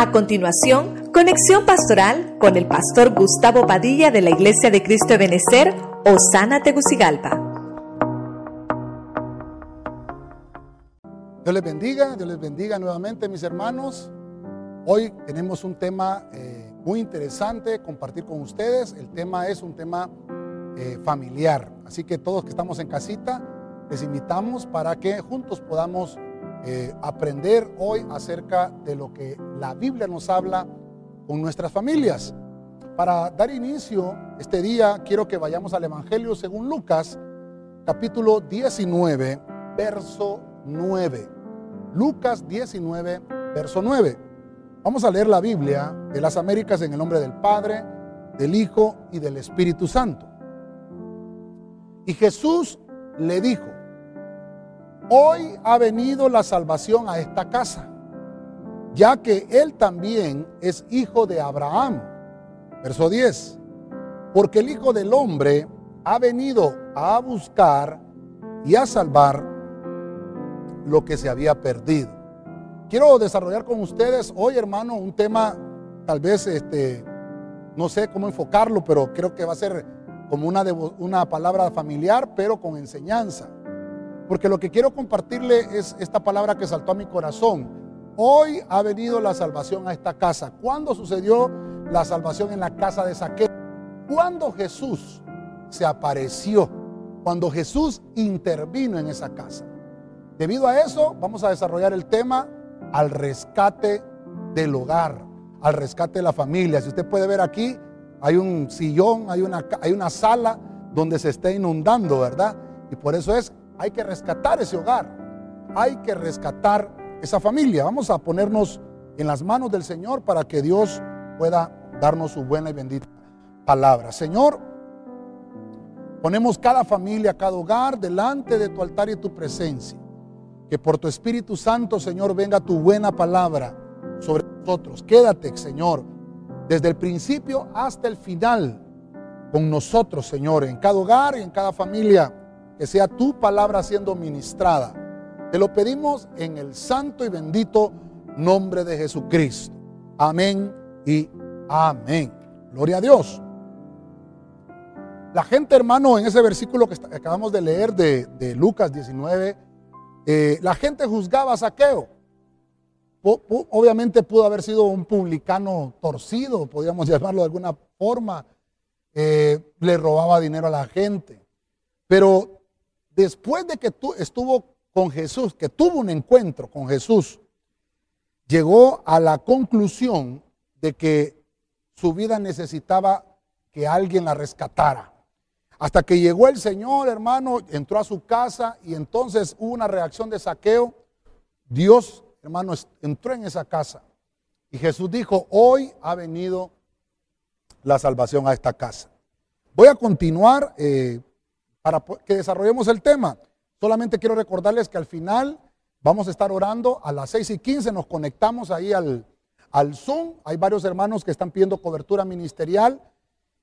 A continuación, conexión pastoral con el pastor Gustavo Padilla de la Iglesia de Cristo de Benecer, Osana Tegucigalpa. Dios les bendiga, Dios les bendiga nuevamente mis hermanos. Hoy tenemos un tema eh, muy interesante compartir con ustedes. El tema es un tema eh, familiar. Así que todos que estamos en casita, les invitamos para que juntos podamos eh, aprender hoy acerca de lo que la Biblia nos habla con nuestras familias. Para dar inicio este día, quiero que vayamos al Evangelio según Lucas, capítulo 19, verso 9. Lucas 19, verso 9. Vamos a leer la Biblia de las Américas en el nombre del Padre, del Hijo y del Espíritu Santo. Y Jesús le dijo, hoy ha venido la salvación a esta casa, ya que él también es hijo de Abraham. Verso 10. Porque el Hijo del Hombre ha venido a buscar y a salvar lo que se había perdido. Quiero desarrollar con ustedes hoy, hermano, un tema, tal vez, este, no sé cómo enfocarlo, pero creo que va a ser como una, una palabra familiar, pero con enseñanza. Porque lo que quiero compartirle es esta palabra que saltó a mi corazón. Hoy ha venido la salvación a esta casa. ¿Cuándo sucedió la salvación en la casa de Saqueo? Cuando Jesús se apareció, cuando Jesús intervino en esa casa. Debido a eso, vamos a desarrollar el tema al rescate del hogar, al rescate de la familia. Si usted puede ver aquí, hay un sillón, hay una, hay una sala donde se está inundando, ¿verdad? Y por eso es hay que rescatar ese hogar. Hay que rescatar esa familia. Vamos a ponernos en las manos del Señor para que Dios pueda darnos su buena y bendita palabra. Señor, ponemos cada familia, cada hogar delante de tu altar y tu presencia. Que por tu Espíritu Santo, Señor, venga tu buena palabra sobre nosotros. Quédate, Señor, desde el principio hasta el final con nosotros, Señor, en cada hogar y en cada familia que sea tu palabra siendo ministrada. Te lo pedimos en el santo y bendito nombre de Jesucristo. Amén y amén. Gloria a Dios. La gente, hermano, en ese versículo que acabamos de leer de, Lucas 19, eh, la gente juzgaba a Saqueo. Obviamente pudo haber sido un publicano torcido, podríamos llamarlo de alguna forma. Eh, le robaba dinero a la gente. Pero después de que estuvo con Jesús, que tuvo un encuentro con Jesús, llegó a la conclusión de que su vida necesitaba que alguien la rescatara. Hasta que llegó el Señor, hermano, entró a su casa y entonces hubo una reacción de saqueo. Dios, hermano, entró en esa casa. Y Jesús dijo, hoy ha venido la salvación a esta casa. Voy a continuar eh, para que desarrollemos el tema. Solamente quiero recordarles que al final vamos a estar orando a las 6 y 15, nos conectamos ahí al, al Zoom. Hay varios hermanos que están pidiendo cobertura ministerial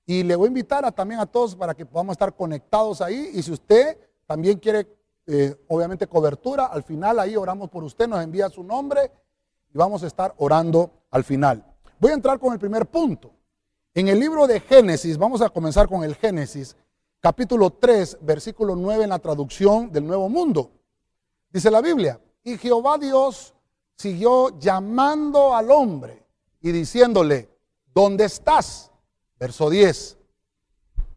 y le voy a invitar a, también a todos para que podamos estar conectados ahí. Y si usted también quiere, eh, obviamente, cobertura, al final ahí oramos por usted, nos envía su nombre y vamos a estar orando al final. Voy a entrar con el primer punto. En el libro de Génesis, vamos a comenzar con el Génesis capítulo 3, versículo 9 en la traducción del Nuevo Mundo. Dice la Biblia, y Jehová Dios siguió llamando al hombre y diciéndole, ¿dónde estás? Verso 10.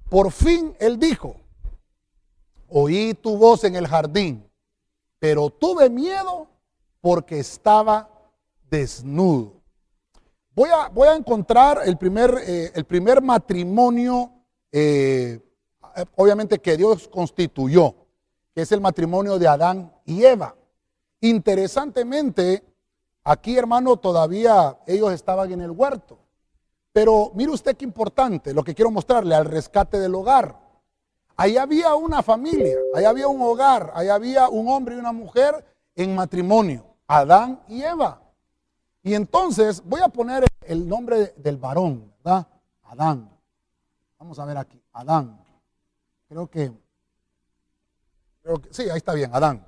Por fin él dijo, oí tu voz en el jardín, pero tuve miedo porque estaba desnudo. Voy a, voy a encontrar el primer, eh, el primer matrimonio eh, obviamente que Dios constituyó, que es el matrimonio de Adán y Eva. Interesantemente, aquí hermano, todavía ellos estaban en el huerto. Pero mire usted qué importante, lo que quiero mostrarle al rescate del hogar. Ahí había una familia, ahí había un hogar, ahí había un hombre y una mujer en matrimonio, Adán y Eva. Y entonces voy a poner el nombre del varón, ¿verdad? Adán. Vamos a ver aquí, Adán. Creo que, sí, ahí está bien, Adán.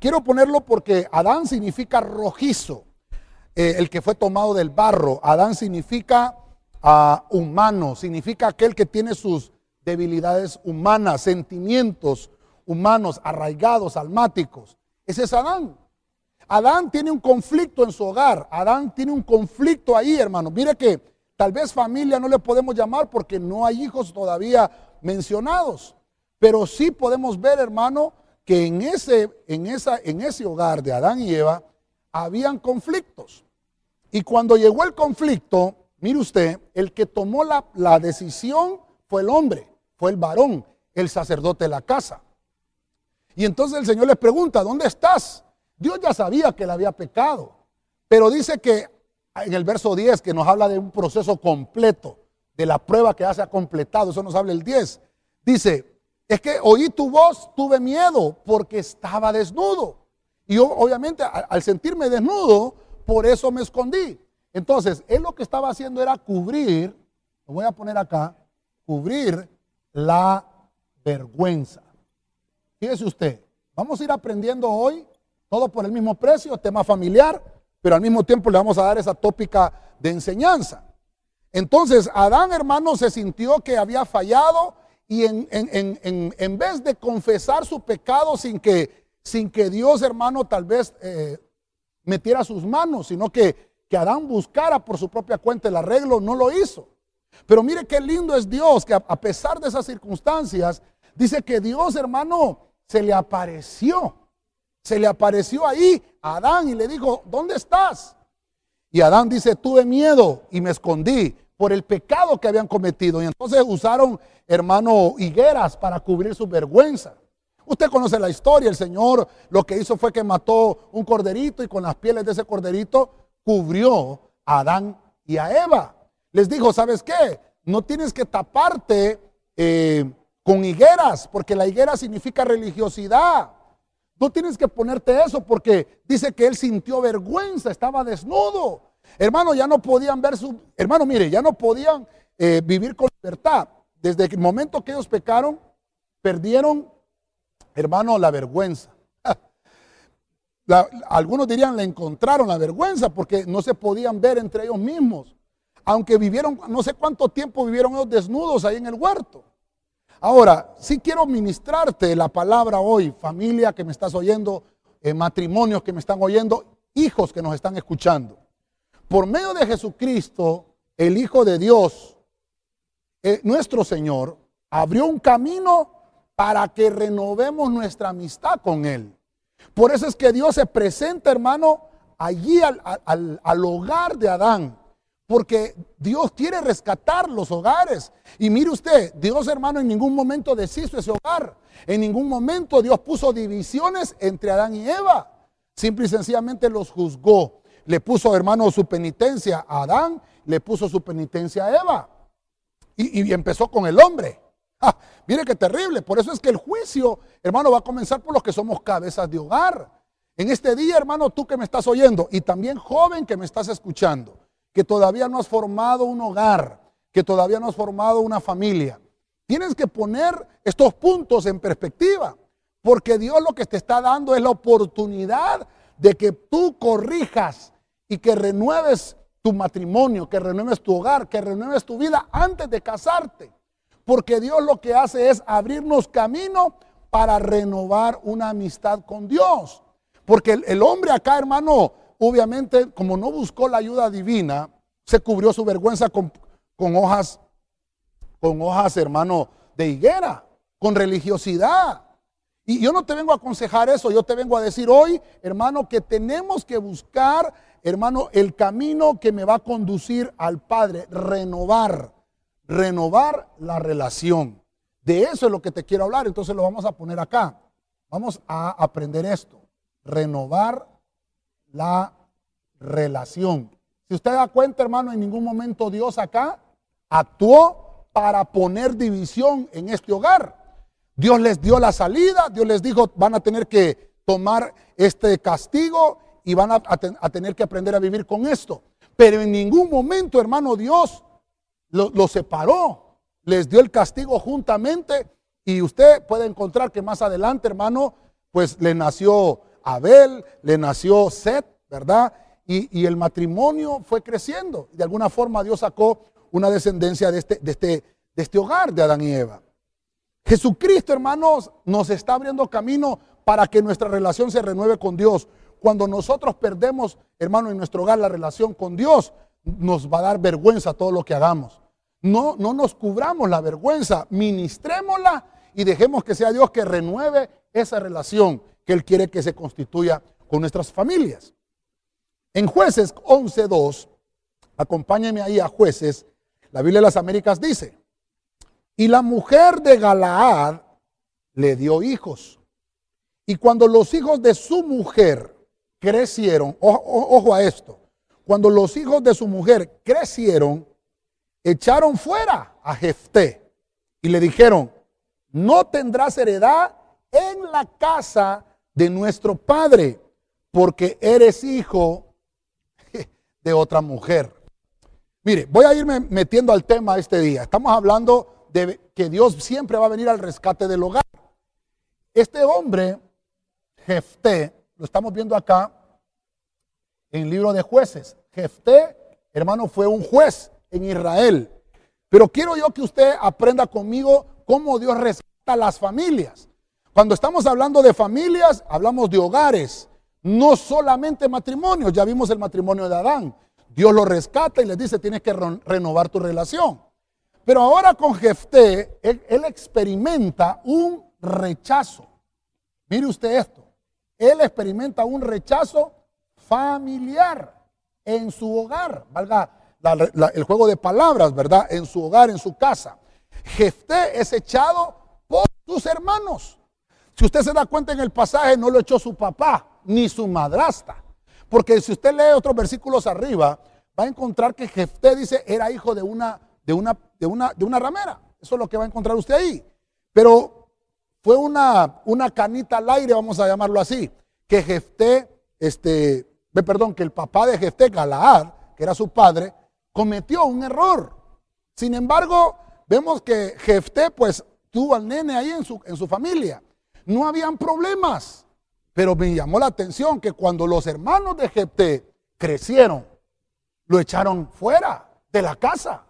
Quiero ponerlo porque Adán significa rojizo. eh, el que fue tomado del barro. Adán significa ah, humano, significa aquel que tiene sus debilidades humanas, sentimientos humanos arraigados, almáticos. Ese es Adán. Adán tiene un conflicto en su hogar. Adán tiene un conflicto ahí, hermano. Mire que tal vez familia no le podemos llamar porque no hay hijos todavía mencionados. Pero sí podemos ver, hermano, que en ese, en esa, en ese hogar de Adán y Eva habían conflictos. Y cuando llegó el conflicto, mire usted, el que tomó la, la decisión fue el hombre, fue el varón, el sacerdote de la casa. Y entonces el Señor les pregunta, ¿dónde estás? Dios ya sabía que él había pecado, pero dice que en el verso 10, que nos habla de un proceso completo, de la prueba que ya se ha completado, eso nos habla el 10, dice, es que oí tu voz, tuve miedo porque estaba desnudo. Y yo, obviamente, al sentirme desnudo, por eso me escondí. Entonces, él lo que estaba haciendo era cubrir, lo voy a poner acá, cubrir la vergüenza. Fíjese usted, vamos a ir aprendiendo hoy, todo por el mismo precio, tema familiar, pero al mismo tiempo le vamos a dar esa tópica de enseñanza. Entonces, Adán, hermano, se sintió que había fallado y en, en, vez de confesar su pecado sin que, sin que Dios, hermano, tal vez eh, metiera sus manos, sino que, que Adán buscara por su propia cuenta el arreglo, no lo hizo. Pero mire qué lindo es Dios, que a pesar de esas circunstancias, dice que Dios, hermano, se le apareció. Se le apareció ahí a Adán y le dijo, ¿dónde estás? Y Adán dice, tuve miedo y me escondí por el pecado que habían cometido. Y entonces usaron, hermano, higueras para cubrir su vergüenza. Usted conoce la historia, el Señor lo que hizo fue que mató un corderito y con las pieles de ese corderito cubrió a Adán y a Eva. Les dijo, ¿sabes qué? No tienes que taparte eh, con higueras, porque la higuera significa religiosidad. No tienes que ponerte eso porque dice que él sintió vergüenza, estaba desnudo. Hermano, ya no podían ver su... Hermano, mire, ya no podían eh, vivir con libertad. Desde el momento que ellos pecaron, perdieron, hermano, la vergüenza. algunos dirían, le encontraron la vergüenza porque no se podían ver entre ellos mismos. Aunque vivieron, no sé cuánto tiempo vivieron ellos desnudos ahí en el huerto. Ahora, sí quiero ministrarte la palabra hoy, familia que me estás oyendo, eh, matrimonios que me están oyendo, hijos que nos están escuchando. Por medio de Jesucristo, el Hijo de Dios, eh, nuestro Señor, abrió un camino para que renovemos nuestra amistad con Él. Por eso es que Dios se presenta, hermano, allí al hogar de Adán porque Dios quiere rescatar los hogares. Y mire usted, Dios hermano en ningún momento deshizo ese hogar. En ningún momento Dios puso divisiones entre Adán y Eva. Simple y sencillamente los juzgó. Le puso hermano su penitencia a Adán, le puso su penitencia a Eva. Y, empezó con el hombre. mire qué terrible. Por eso es que el juicio, hermano, va a comenzar por los que somos cabezas de hogar. En este día, hermano, tú que me estás oyendo y también joven que me estás escuchando que todavía no has formado un hogar, que todavía no has formado una familia. Tienes que poner estos puntos en perspectiva, porque Dios lo que te está dando es la oportunidad de que tú corrijas y que renueves tu matrimonio, que renueves tu hogar, que renueves tu vida antes de casarte. Porque Dios lo que hace es abrirnos camino para renovar una amistad con Dios. Porque el, hombre acá, hermano, obviamente, como no buscó la ayuda divina, se cubrió su vergüenza con, hojas, con hojas, hermano, de higuera, con religiosidad. Y yo no te vengo a aconsejar eso, yo te vengo a decir hoy, hermano, que tenemos que buscar, hermano, el camino que me va a conducir al Padre, renovar, renovar la relación. De eso es lo que te quiero hablar, entonces lo vamos a poner acá. Vamos a aprender esto, renovar la relación. Si usted da cuenta, hermano, en ningún momento Dios acá actuó para poner división en este hogar. Dios les dio la salida, Dios les dijo, van a tener que tomar este castigo y van a, tener que aprender a vivir con esto. Pero en ningún momento, hermano, Dios lo separó, les dio el castigo juntamente y usted puede encontrar que más adelante, hermano, pues le nació Abel, le nació Seth, ¿verdad? y, el matrimonio fue creciendo. De alguna forma Dios sacó una descendencia de este, de, este, de este hogar de Adán y Eva. Jesucristo, hermanos, nos está abriendo camino para que nuestra relación se renueve con Dios. Cuando nosotros perdemos, hermano, en nuestro hogar la relación con Dios, nos va a dar vergüenza todo lo que hagamos. No, no nos cubramos la vergüenza, ministrémosla y dejemos que sea Dios que renueve esa relación que Él quiere que se constituya con nuestras familias. En jueces 11.2, acompáñenme ahí a jueces, la Biblia de las Américas dice, y la mujer de Galaad le dio hijos. Y cuando los hijos de su mujer crecieron, ojo, a esto, cuando los hijos de su mujer crecieron, echaron fuera a Jefté y le dijeron, no tendrás heredad en la casa de nuestro padre, porque eres hijo de otra mujer. Mire, voy a irme metiendo al tema este día. Estamos hablando de que Dios siempre va a venir al rescate del hogar. Este hombre, Jefté, lo estamos viendo acá en el libro de jueces. Jefté, hermano, fue un juez en Israel. Pero quiero yo que usted aprenda conmigo cómo Dios rescata a las familias. Cuando estamos hablando de familias, hablamos de hogares, no solamente matrimonios. Ya vimos el matrimonio de Adán. Dios lo rescata y le dice, tienes que renovar tu relación. Pero ahora con Jefté, él, experimenta un rechazo. Mire usted esto. Él experimenta un rechazo familiar en su hogar. Valga el juego de palabras, ¿verdad? En su hogar, en su casa. Jefté es echado por sus hermanos. Si usted se da cuenta en el pasaje, no lo echó su papá ni su madrastra. Porque si usted lee otros versículos arriba, va a encontrar que Jefté dice era hijo de una, de una, de una, de una ramera. Eso es lo que va a encontrar usted ahí. Pero fue una, una canita al aire, vamos a llamarlo así, que Jefté, este, perdón, que el papá de Jefté, Galaad, que era su padre, cometió un error. Sin embargo, vemos que Jefté pues tuvo al nene ahí en su, en su familia. No habían problemas. Pero me llamó la atención que cuando los hermanos de Jefté crecieron, lo echaron fuera de la casa.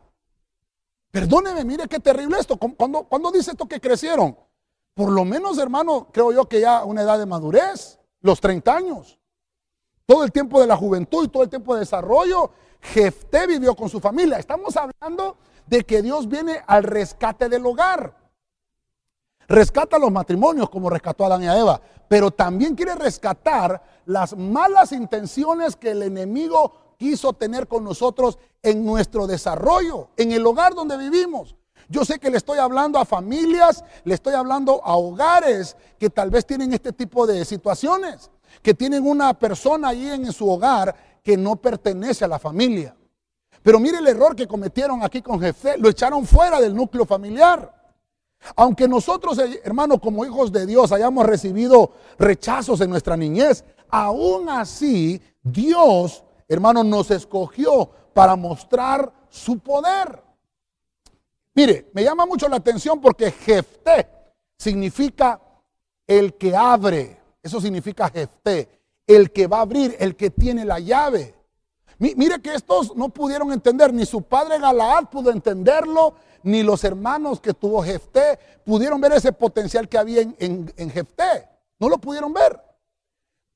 Perdóneme, mire qué terrible esto. cuando, cuando dice esto que crecieron? Por lo menos, hermano, creo yo que ya una edad de madurez, los 30 años. Todo el tiempo de la juventud y todo el tiempo de desarrollo, Jefté vivió con su familia. Estamos hablando de que Dios viene al rescate del hogar. Rescata los matrimonios como rescató a Adán y a Eva, pero también quiere rescatar las malas intenciones que el enemigo quiso tener con nosotros en nuestro desarrollo, en el hogar donde vivimos. Yo sé que le estoy hablando a familias, le estoy hablando a hogares que tal vez tienen este tipo de situaciones, que tienen una persona ahí en su hogar que no pertenece a la familia. Pero mire el error que cometieron aquí con Jefe, lo echaron fuera del núcleo familiar. Aunque nosotros, eh, hermanos, como hijos de Dios, hayamos recibido rechazos en nuestra niñez, aún así Dios, hermanos, nos escogió para mostrar su poder. Mire, me llama mucho la atención porque Jefté significa el que abre. Eso significa Jefté, el que va a abrir, el que tiene la llave. Mire que estos no pudieron entender, ni su padre Galaad pudo entenderlo, ni los hermanos que tuvo Jefté pudieron ver ese potencial que había en, en, Jefté. No lo pudieron ver.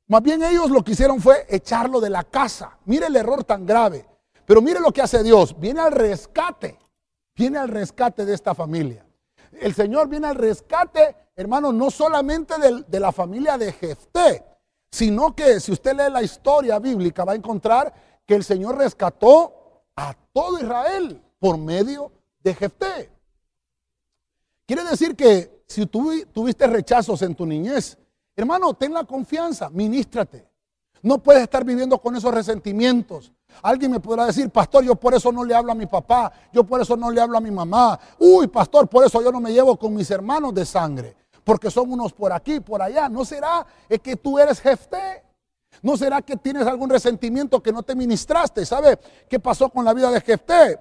Más bien ellos lo que hicieron fue echarlo de la casa. Mire el error tan grave. Pero mire lo que hace Dios. Viene al rescate. Viene al rescate de esta familia. El Señor viene al rescate, hermano, no solamente de, la familia de Jefté, sino que si usted lee la historia bíblica va a encontrar que el Señor rescató a todo Israel por medio de Jefté. Quiere decir que si tuviste rechazos en tu niñez, hermano, ten la confianza, ministrate. No puedes estar viviendo con esos resentimientos. Alguien me podrá decir, pastor, yo por eso no le hablo a mi papá, yo por eso no le hablo a mi mamá. Uy, pastor, por eso yo no me llevo con mis hermanos de sangre, porque son unos por aquí, por allá. ¿No será que tú eres Jefté? ¿No será que tienes algún resentimiento que no te ministraste? ¿Sabe qué pasó con la vida de Jefté?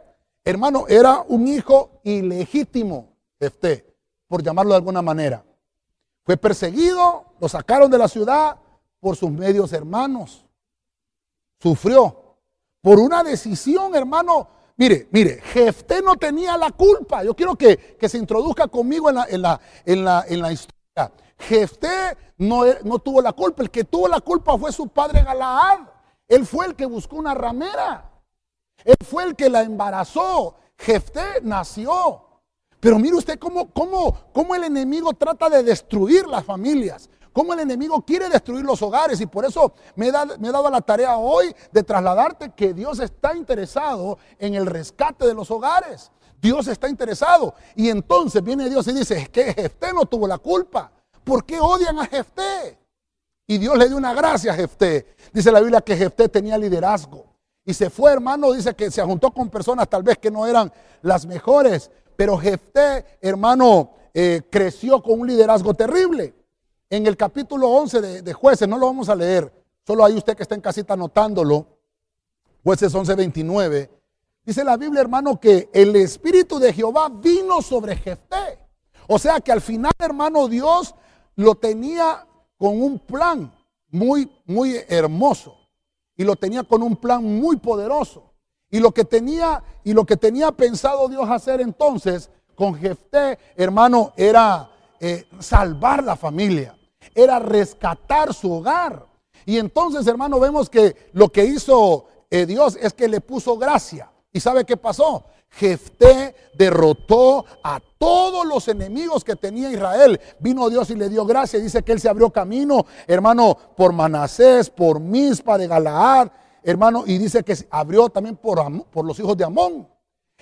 Hermano, era un hijo ilegítimo, este, por llamarlo de alguna manera. Fue perseguido, lo sacaron de la ciudad por sus medios hermanos. sufrió por una decisión, hermano. Mire, mire, Jefté no tenía la culpa. Yo quiero que, se introduzca conmigo en la, en la, en la, en la historia. Jefté no, no tuvo la culpa. El que tuvo la culpa fue su padre Galaad. Él fue el que buscó una ramera. Él fue el que la embarazó. Jefté nació. Pero mire usted cómo, cómo, cómo el enemigo trata de destruir las familias. Cómo el enemigo quiere destruir los hogares. Y por eso me he, dado, me he dado la tarea hoy de trasladarte que Dios está interesado en el rescate de los hogares. Dios está interesado. Y entonces viene Dios y dice, es que Jefté no tuvo la culpa. ¿Por qué odian a Jefté? Y Dios le dio una gracia a Jefté. Dice la Biblia que Jefté tenía liderazgo. Y se fue, hermano, dice que se juntó con personas tal vez que no eran las mejores. Pero Jefté, hermano, eh, creció con un liderazgo terrible. En el capítulo 11 de, de, jueces, no lo vamos a leer, solo hay usted que está en casita anotándolo. Jueces 11, 29. Dice la Biblia, hermano, que el Espíritu de Jehová vino sobre Jefté. O sea que al final, hermano, Dios lo tenía con un plan muy, muy hermoso. Y lo tenía con un plan muy poderoso. Y lo que tenía, y lo que tenía pensado Dios hacer entonces con Jefté, hermano, era eh, salvar la familia, era rescatar su hogar. Y entonces, hermano, vemos que lo que hizo eh, Dios es que le puso gracia. ¿Y sabe qué pasó? Jefté derrotó a todos los enemigos que tenía Israel. Vino Dios y le dio gracia. Dice que él se abrió camino, hermano, por Manasés, por Mispa de Galaad, hermano, y dice que se abrió también por, por los hijos de Amón.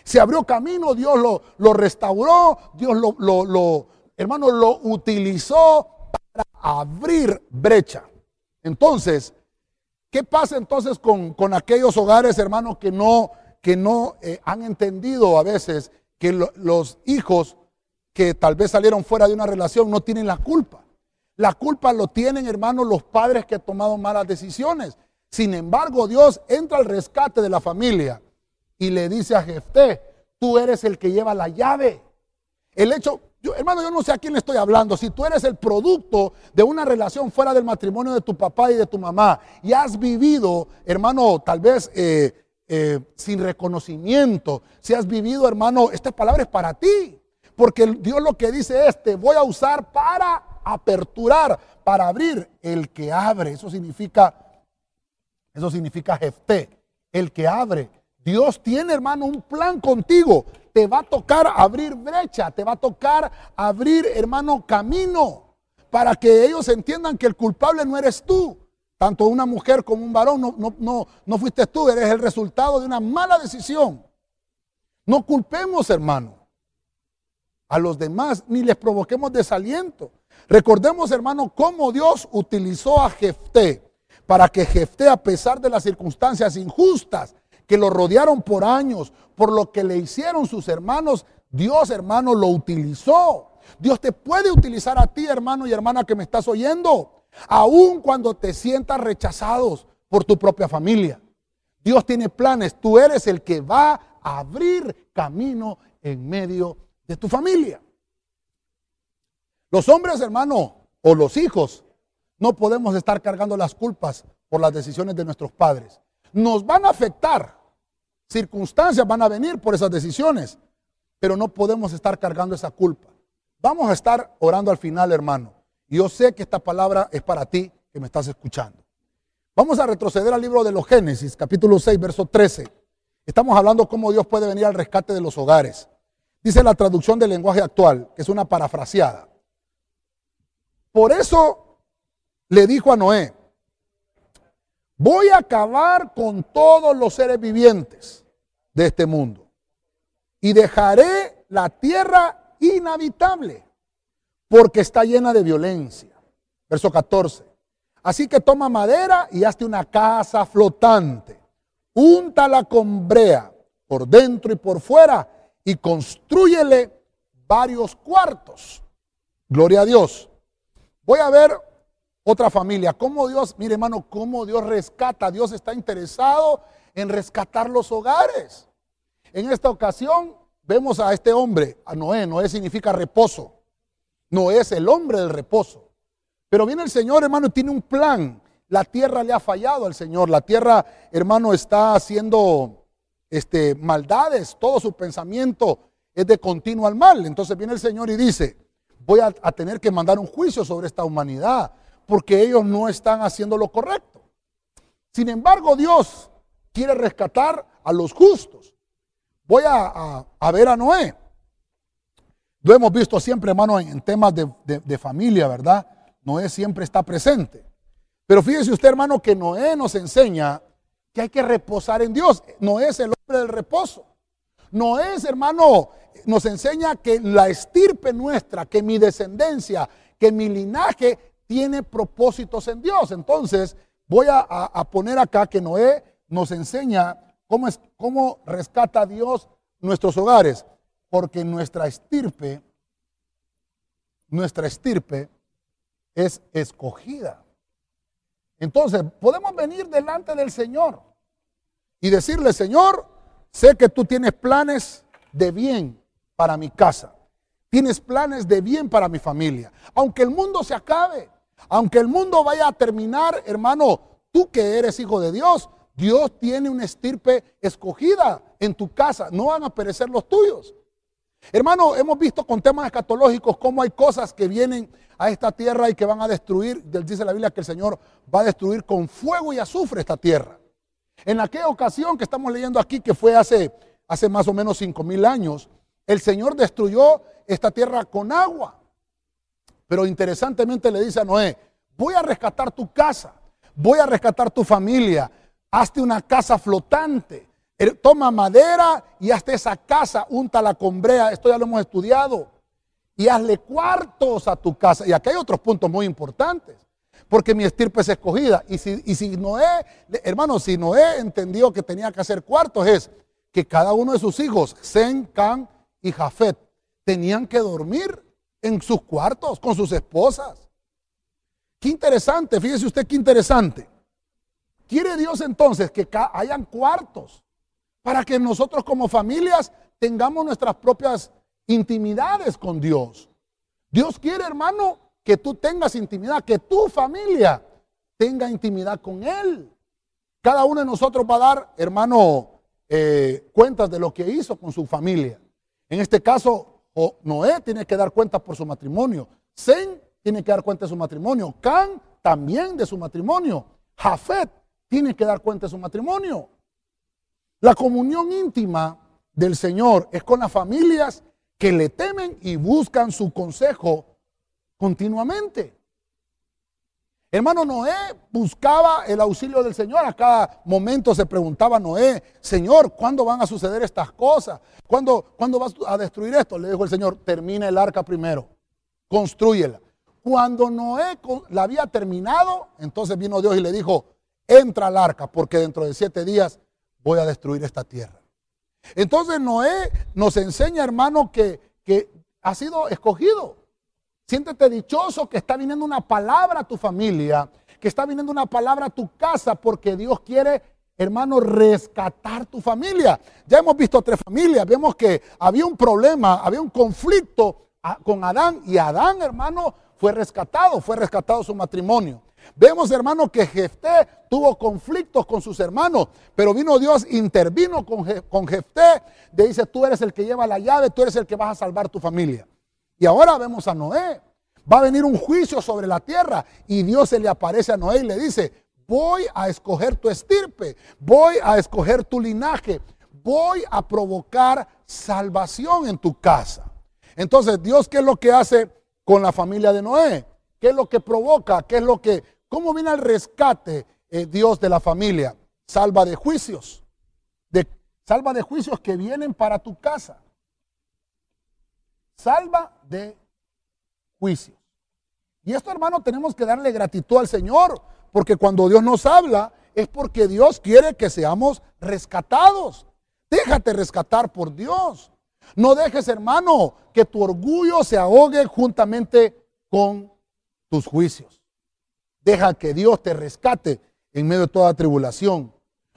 Se abrió camino, Dios lo, lo restauró, Dios lo, lo, hermano, lo utilizó para abrir brecha. Entonces, ¿qué pasa entonces con, con aquellos hogares, hermano, que no que no eh, han entendido a veces que los hijos que tal vez salieron fuera de una relación no tienen la culpa. La culpa lo tienen, hermanos, los padres que han tomado malas decisiones. Sin embargo, Dios entra al rescate de la familia y le dice a Jefté, tú eres el que lleva la llave. El hecho, hermano, yo no sé a quién le estoy hablando. Si tú eres el producto de una relación fuera del matrimonio de tu papá y de tu mamá y has vivido, hermano, tal vez eh, eh, sin reconocimiento, si has vivido, hermano, esta palabra es para ti. Porque Dios lo que dice es, te voy a usar para aperturar, para abrir. El que abre, eso significa, eso significa Jefté, el que abre. Dios tiene, hermano, un plan contigo. Te va a tocar abrir brecha, te va a tocar abrir, hermano, camino, para que ellos entiendan que el culpable no eres tú, tanto una mujer como un varón, no, no, no, no fuiste tú, eres el resultado de una mala decisión. No culpemos, hermano, a los demás, ni les provoquemos desaliento. Recordemos, hermano, cómo Dios utilizó a Jefté para que Jefté, a pesar de las circunstancias injustas que lo rodearon por años, por lo que le hicieron sus hermanos, Dios, hermano, lo utilizó. Dios te puede utilizar a ti, hermano y hermana que me estás oyendo. Aun cuando te sientas rechazados por tu propia familia. Dios tiene planes. Tú eres el que va a abrir camino en medio de tu familia. Los hombres, hermano, o los hijos, no podemos estar cargando las culpas por las decisiones de nuestros padres. Nos van a afectar. Circunstancias van a venir por esas decisiones, pero no podemos estar cargando esa culpa. Vamos a estar orando al final, hermano. Yo sé que esta palabra es para ti que me estás escuchando. Vamos a retroceder al libro de los Génesis, capítulo 6, verso 13. Estamos hablando cómo Dios puede venir al rescate de los hogares. Dice la traducción del lenguaje actual, que es una parafraseada. Por eso le dijo a Noé, voy a acabar con todos los seres vivientes de este mundo y dejaré la tierra inhabitable porque está llena de violencia. Verso 14. Así que toma madera y hazte una casa flotante. Úntala con brea por dentro y por fuera y construyele varios cuartos. Gloria a Dios. Voy a ver otra familia. Cómo Dios, mire hermano, cómo Dios rescata. Dios está interesado en rescatar los hogares. En esta ocasión vemos a este hombre, a Noé. Noé significa reposo no es el hombre del reposo. Pero viene el Señor, hermano, tiene un plan. la tierra le ha fallado al Señor. La tierra, hermano, está haciendo este, maldades. Todo su pensamiento es de continuo al mal. Entonces viene el Señor y dice, voy a tener que mandar un juicio sobre esta humanidad porque ellos no están haciendo lo correcto. Sin embargo, Dios quiere rescatar a los justos. Voy a, ver a Noé. Lo hemos visto siempre, hermano, en, temas de, de, familia, ¿verdad? Noé siempre está presente. Pero fíjese usted, hermano, que Noé nos enseña que hay que reposar en Dios. Noé es el hombre del reposo. Noé es, hermano, nos enseña que la estirpe nuestra, que mi descendencia, que mi linaje tiene propósitos en Dios. Entonces, voy a, poner acá que Noé nos enseña cómo, es, cómo rescata a Dios nuestros hogares. Porque nuestra estirpe, nuestra estirpe es escogida. Entonces, podemos venir delante del Señor y decirle, Señor, sé que tú tienes planes de bien para mi casa. Tienes planes de bien para mi familia. Aunque el mundo se acabe, aunque el mundo vaya a terminar, hermano, tú que eres hijo de Dios, Dios tiene una estirpe escogida en tu casa. No van a perecer los tuyos. Hermano, hemos visto con temas escatológicos cómo hay cosas que vienen a esta tierra y que van a destruir. Dice la Biblia que el Señor va a destruir con fuego y azufre esta tierra. En aquella ocasión que estamos leyendo aquí, que fue hace, hace más o menos cinco mil años, el Señor destruyó esta tierra con agua. Pero interesantemente le dice a Noé, voy a rescatar tu casa, voy a rescatar tu familia, hazte una casa flotante, toma madera y hazte esa casa, la con brea, esto ya lo hemos estudiado, y hazle cuartos a tu casa. Y aquí hay otros puntos muy importantes, porque mi estirpe es escogida. Y si, y si Noé, hermano, si Noé entendió que tenía que hacer cuartos, es que cada uno de sus hijos, Zen, Can y Jafet, tenían que dormir en sus cuartos con sus esposas. Qué interesante, fíjese usted qué interesante. Quiere Dios entonces que hayan cuartos para que nosotros como familias tengamos nuestras propias intimidades con Dios. Dios quiere, hermano, que tú tengas intimidad, que tu familia tenga intimidad con Él. Cada uno de nosotros va a dar, hermano, eh, cuentas de lo que hizo con su familia. En este caso, Noé tiene que dar cuenta por su matrimonio. Zen tiene que dar cuenta de su matrimonio. Can también de su matrimonio. Jafet tiene que dar cuenta de su matrimonio. La comunión íntima del Señor es con las familias que le temen y buscan su consejo continuamente. Hermano Noé buscaba el auxilio del Señor. A cada momento se preguntaba Noé, Señor, ¿cuándo van a suceder estas cosas? ¿Cuándo, ¿Cuándo vas a destruir esto? Le dijo el Señor, termina el arca primero, construyela. Cuando Noé la había terminado, entonces vino Dios y le dijo, entra al arca, porque dentro de siete días voy a destruir esta tierra. Entonces Noé nos enseña, hermano, que, que ha sido escogido. Siéntete dichoso que está viniendo una palabra a tu familia, que está viniendo una palabra a tu casa, porque Dios quiere, hermano, rescatar tu familia. Ya hemos visto tres familias, vemos que había un problema, había un conflicto ah, con Adán y Adán, hermano, fue rescatado, fue rescatado su matrimonio. Vemos, hermano, que Jefté tuvo conflictos con sus hermanos, pero vino Dios, intervino con, con Jefté, le dice, tú eres el que lleva la llave, tú eres el que vas a salvar tu familia. Y ahora vemos a Noé. Va a venir un juicio sobre la tierra y Dios se le aparece a Noé y le dice, voy a escoger tu estirpe, voy a escoger tu linaje, voy a provocar salvación en tu casa. Entonces, Dios, ¿qué es lo que hace con la familia de Noé? ¿Qué es lo que provoca? ¿Qué es lo que, cómo viene el rescate eh, Dios de la familia? Salva de juicios, de, salva de juicios que vienen para tu casa salva de juicios. Y esto, hermano, tenemos que darle gratitud al Señor, porque cuando Dios nos habla es porque Dios quiere que seamos rescatados. Déjate rescatar por Dios. No dejes, hermano, que tu orgullo se ahogue juntamente con tus juicios. Deja que Dios te rescate en medio de toda tribulación.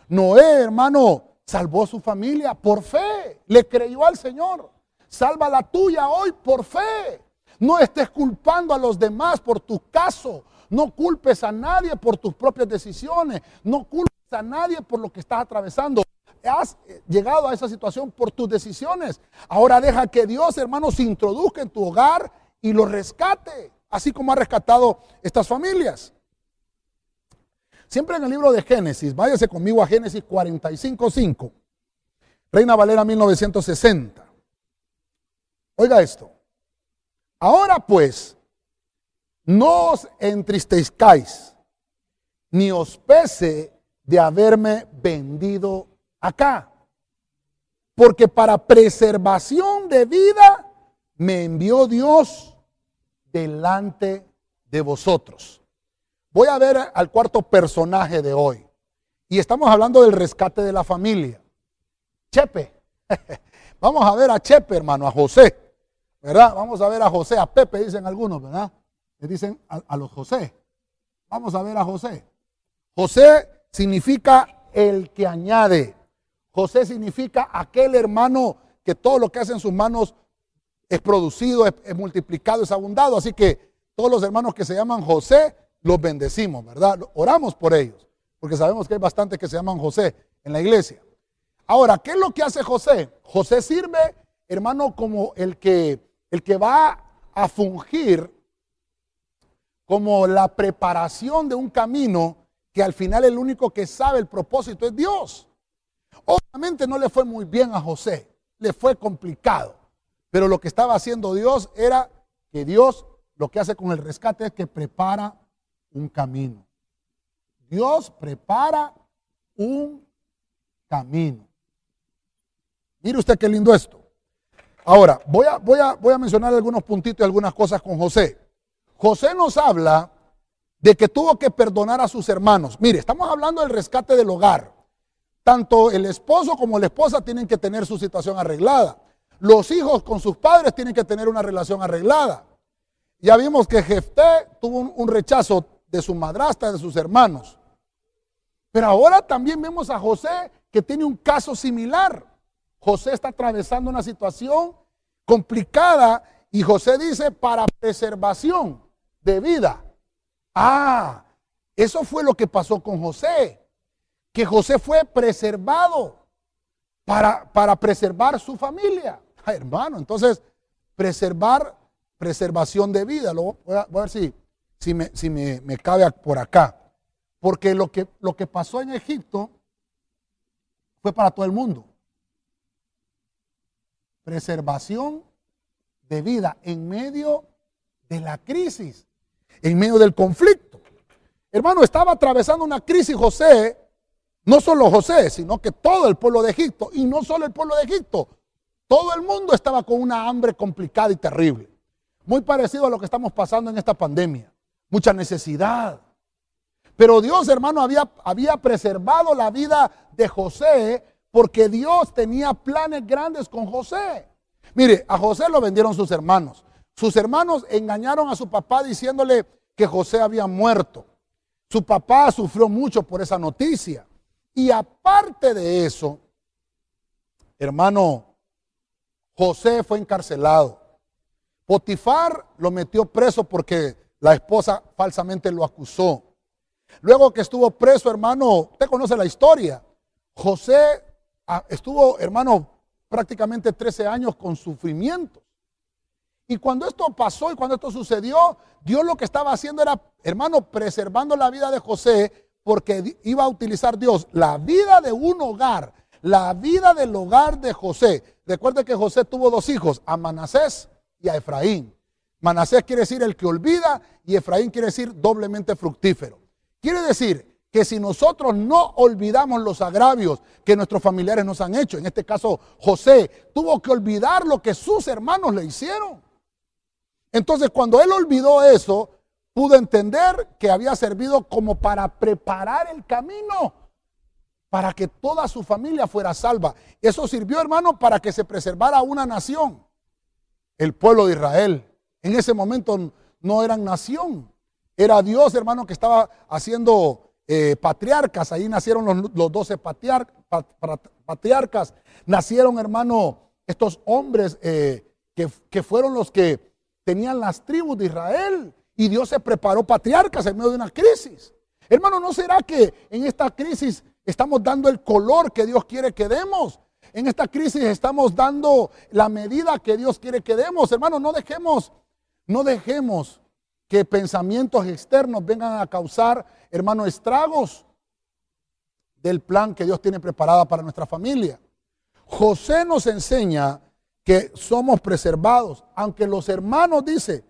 Noé, hermano, salvó su familia por fe. Le creyó al Señor. Salva la tuya hoy por fe. No estés culpando a los demás por tu caso. No culpes a nadie por tus propias decisiones. No culpes a nadie por lo que estás atravesando. Has llegado a esa situación por tus decisiones. Ahora deja que Dios, hermano, se introduzca en tu hogar y lo rescate, así como ha rescatado estas familias. Siempre en el libro de Génesis, váyase conmigo a Génesis 45.5, Reina Valera 1960. Oiga esto. Ahora pues, no os entristezcáis, ni os pese de haberme vendido acá, porque para preservación de vida me envió Dios delante de vosotros. Voy a ver al cuarto personaje de hoy. Y estamos hablando del rescate de la familia. Chepe. Vamos a ver a Chepe, hermano, a José. ¿Verdad? Vamos a ver a José, a Pepe, dicen algunos, ¿verdad? Le dicen a, a los José. Vamos a ver a José. José significa el que añade. José significa aquel hermano que todo lo que hace en sus manos es producido, es, multiplicado, es abundado. Así que todos los hermanos que se llaman José, los bendecimos, ¿verdad? Oramos por ellos, porque sabemos que hay bastantes que se llaman José en la iglesia. Ahora, ¿qué es lo que hace José? José sirve, hermano, como el que, el que va a fungir como la preparación de un camino que al final el único que sabe el propósito es Dios. Obviamente no le fue muy bien a José, le fue complicado. Pero lo que estaba haciendo Dios era que Dios lo que hace con el rescate es que prepara un camino. Dios prepara un camino. Mire usted qué lindo esto. Ahora, voy a, voy a, voy a mencionar algunos puntitos y algunas cosas con José. José nos habla de que tuvo que perdonar a sus hermanos. Mire, estamos hablando del rescate del hogar. Tanto el esposo como la esposa tienen que tener su situación arreglada. Los hijos con sus padres tienen que tener una relación arreglada. Ya vimos que Jefté tuvo un, rechazo de su madrastra, de sus hermanos. Pero ahora también vemos a José que tiene un caso similar. José está atravesando una situación complicada y José dice para preservación de vida. Ah, eso fue lo que pasó con José, que José fue preservado para, para preservar su familia hermano, entonces, preservar, preservación de vida. Lo, voy, a, ver si, si, me, si me, me, cabe por acá. Porque lo que, lo que pasó en Egipto fue para todo el mundo. Preservación de vida en medio de la crisis, en medio del conflicto. Hermano, estaba atravesando una crisis José, no solo José, sino que todo el pueblo de Egipto, y no solo el pueblo de Egipto, todo el mundo estaba con una hambre complicada y terrible. Muy parecido a lo que estamos pasando en esta pandemia. Mucha necesidad. Pero Dios, hermano, había, había preservado la vida de José porque Dios tenía planes grandes con José. Mire, a José lo vendieron sus hermanos. Sus hermanos engañaron a su papá diciéndole que José había muerto. Su papá sufrió mucho por esa noticia. Y aparte de eso, hermano, José fue encarcelado. Potifar lo metió preso porque la esposa falsamente lo acusó. Luego que estuvo preso, hermano, usted conoce la historia. José ah, estuvo, hermano, prácticamente 13 años con sufrimientos. Y cuando esto pasó y cuando esto sucedió, Dios lo que estaba haciendo era, hermano, preservando la vida de José, porque iba a utilizar Dios la vida de un hogar, la vida del hogar de José Recuerde que José tuvo dos hijos, a Manasés y a Efraín. Manasés quiere decir el que olvida y Efraín quiere decir doblemente fructífero. Quiere decir que si nosotros no olvidamos los agravios que nuestros familiares nos han hecho, en este caso José tuvo que olvidar lo que sus hermanos le hicieron. Entonces cuando él olvidó eso, pudo entender que había servido como para preparar el camino para que toda su familia fuera salva. Eso sirvió, hermano, para que se preservara una nación, el pueblo de Israel. En ese momento no eran nación, era Dios, hermano, que estaba haciendo eh, patriarcas. Ahí nacieron los, doce patriarcas. Nacieron, hermano, estos hombres eh, que, que fueron los que tenían las tribus de Israel. Y Dios se preparó patriarcas en medio de una crisis. Hermano, ¿no será que en esta crisis estamos dando el color que Dios quiere que demos? En esta crisis estamos dando la medida que Dios quiere que demos. Hermano, no dejemos, no dejemos que pensamientos externos vengan a causar, hermano, estragos del plan que Dios tiene preparada para nuestra familia. José nos enseña que somos preservados, aunque los hermanos, dice,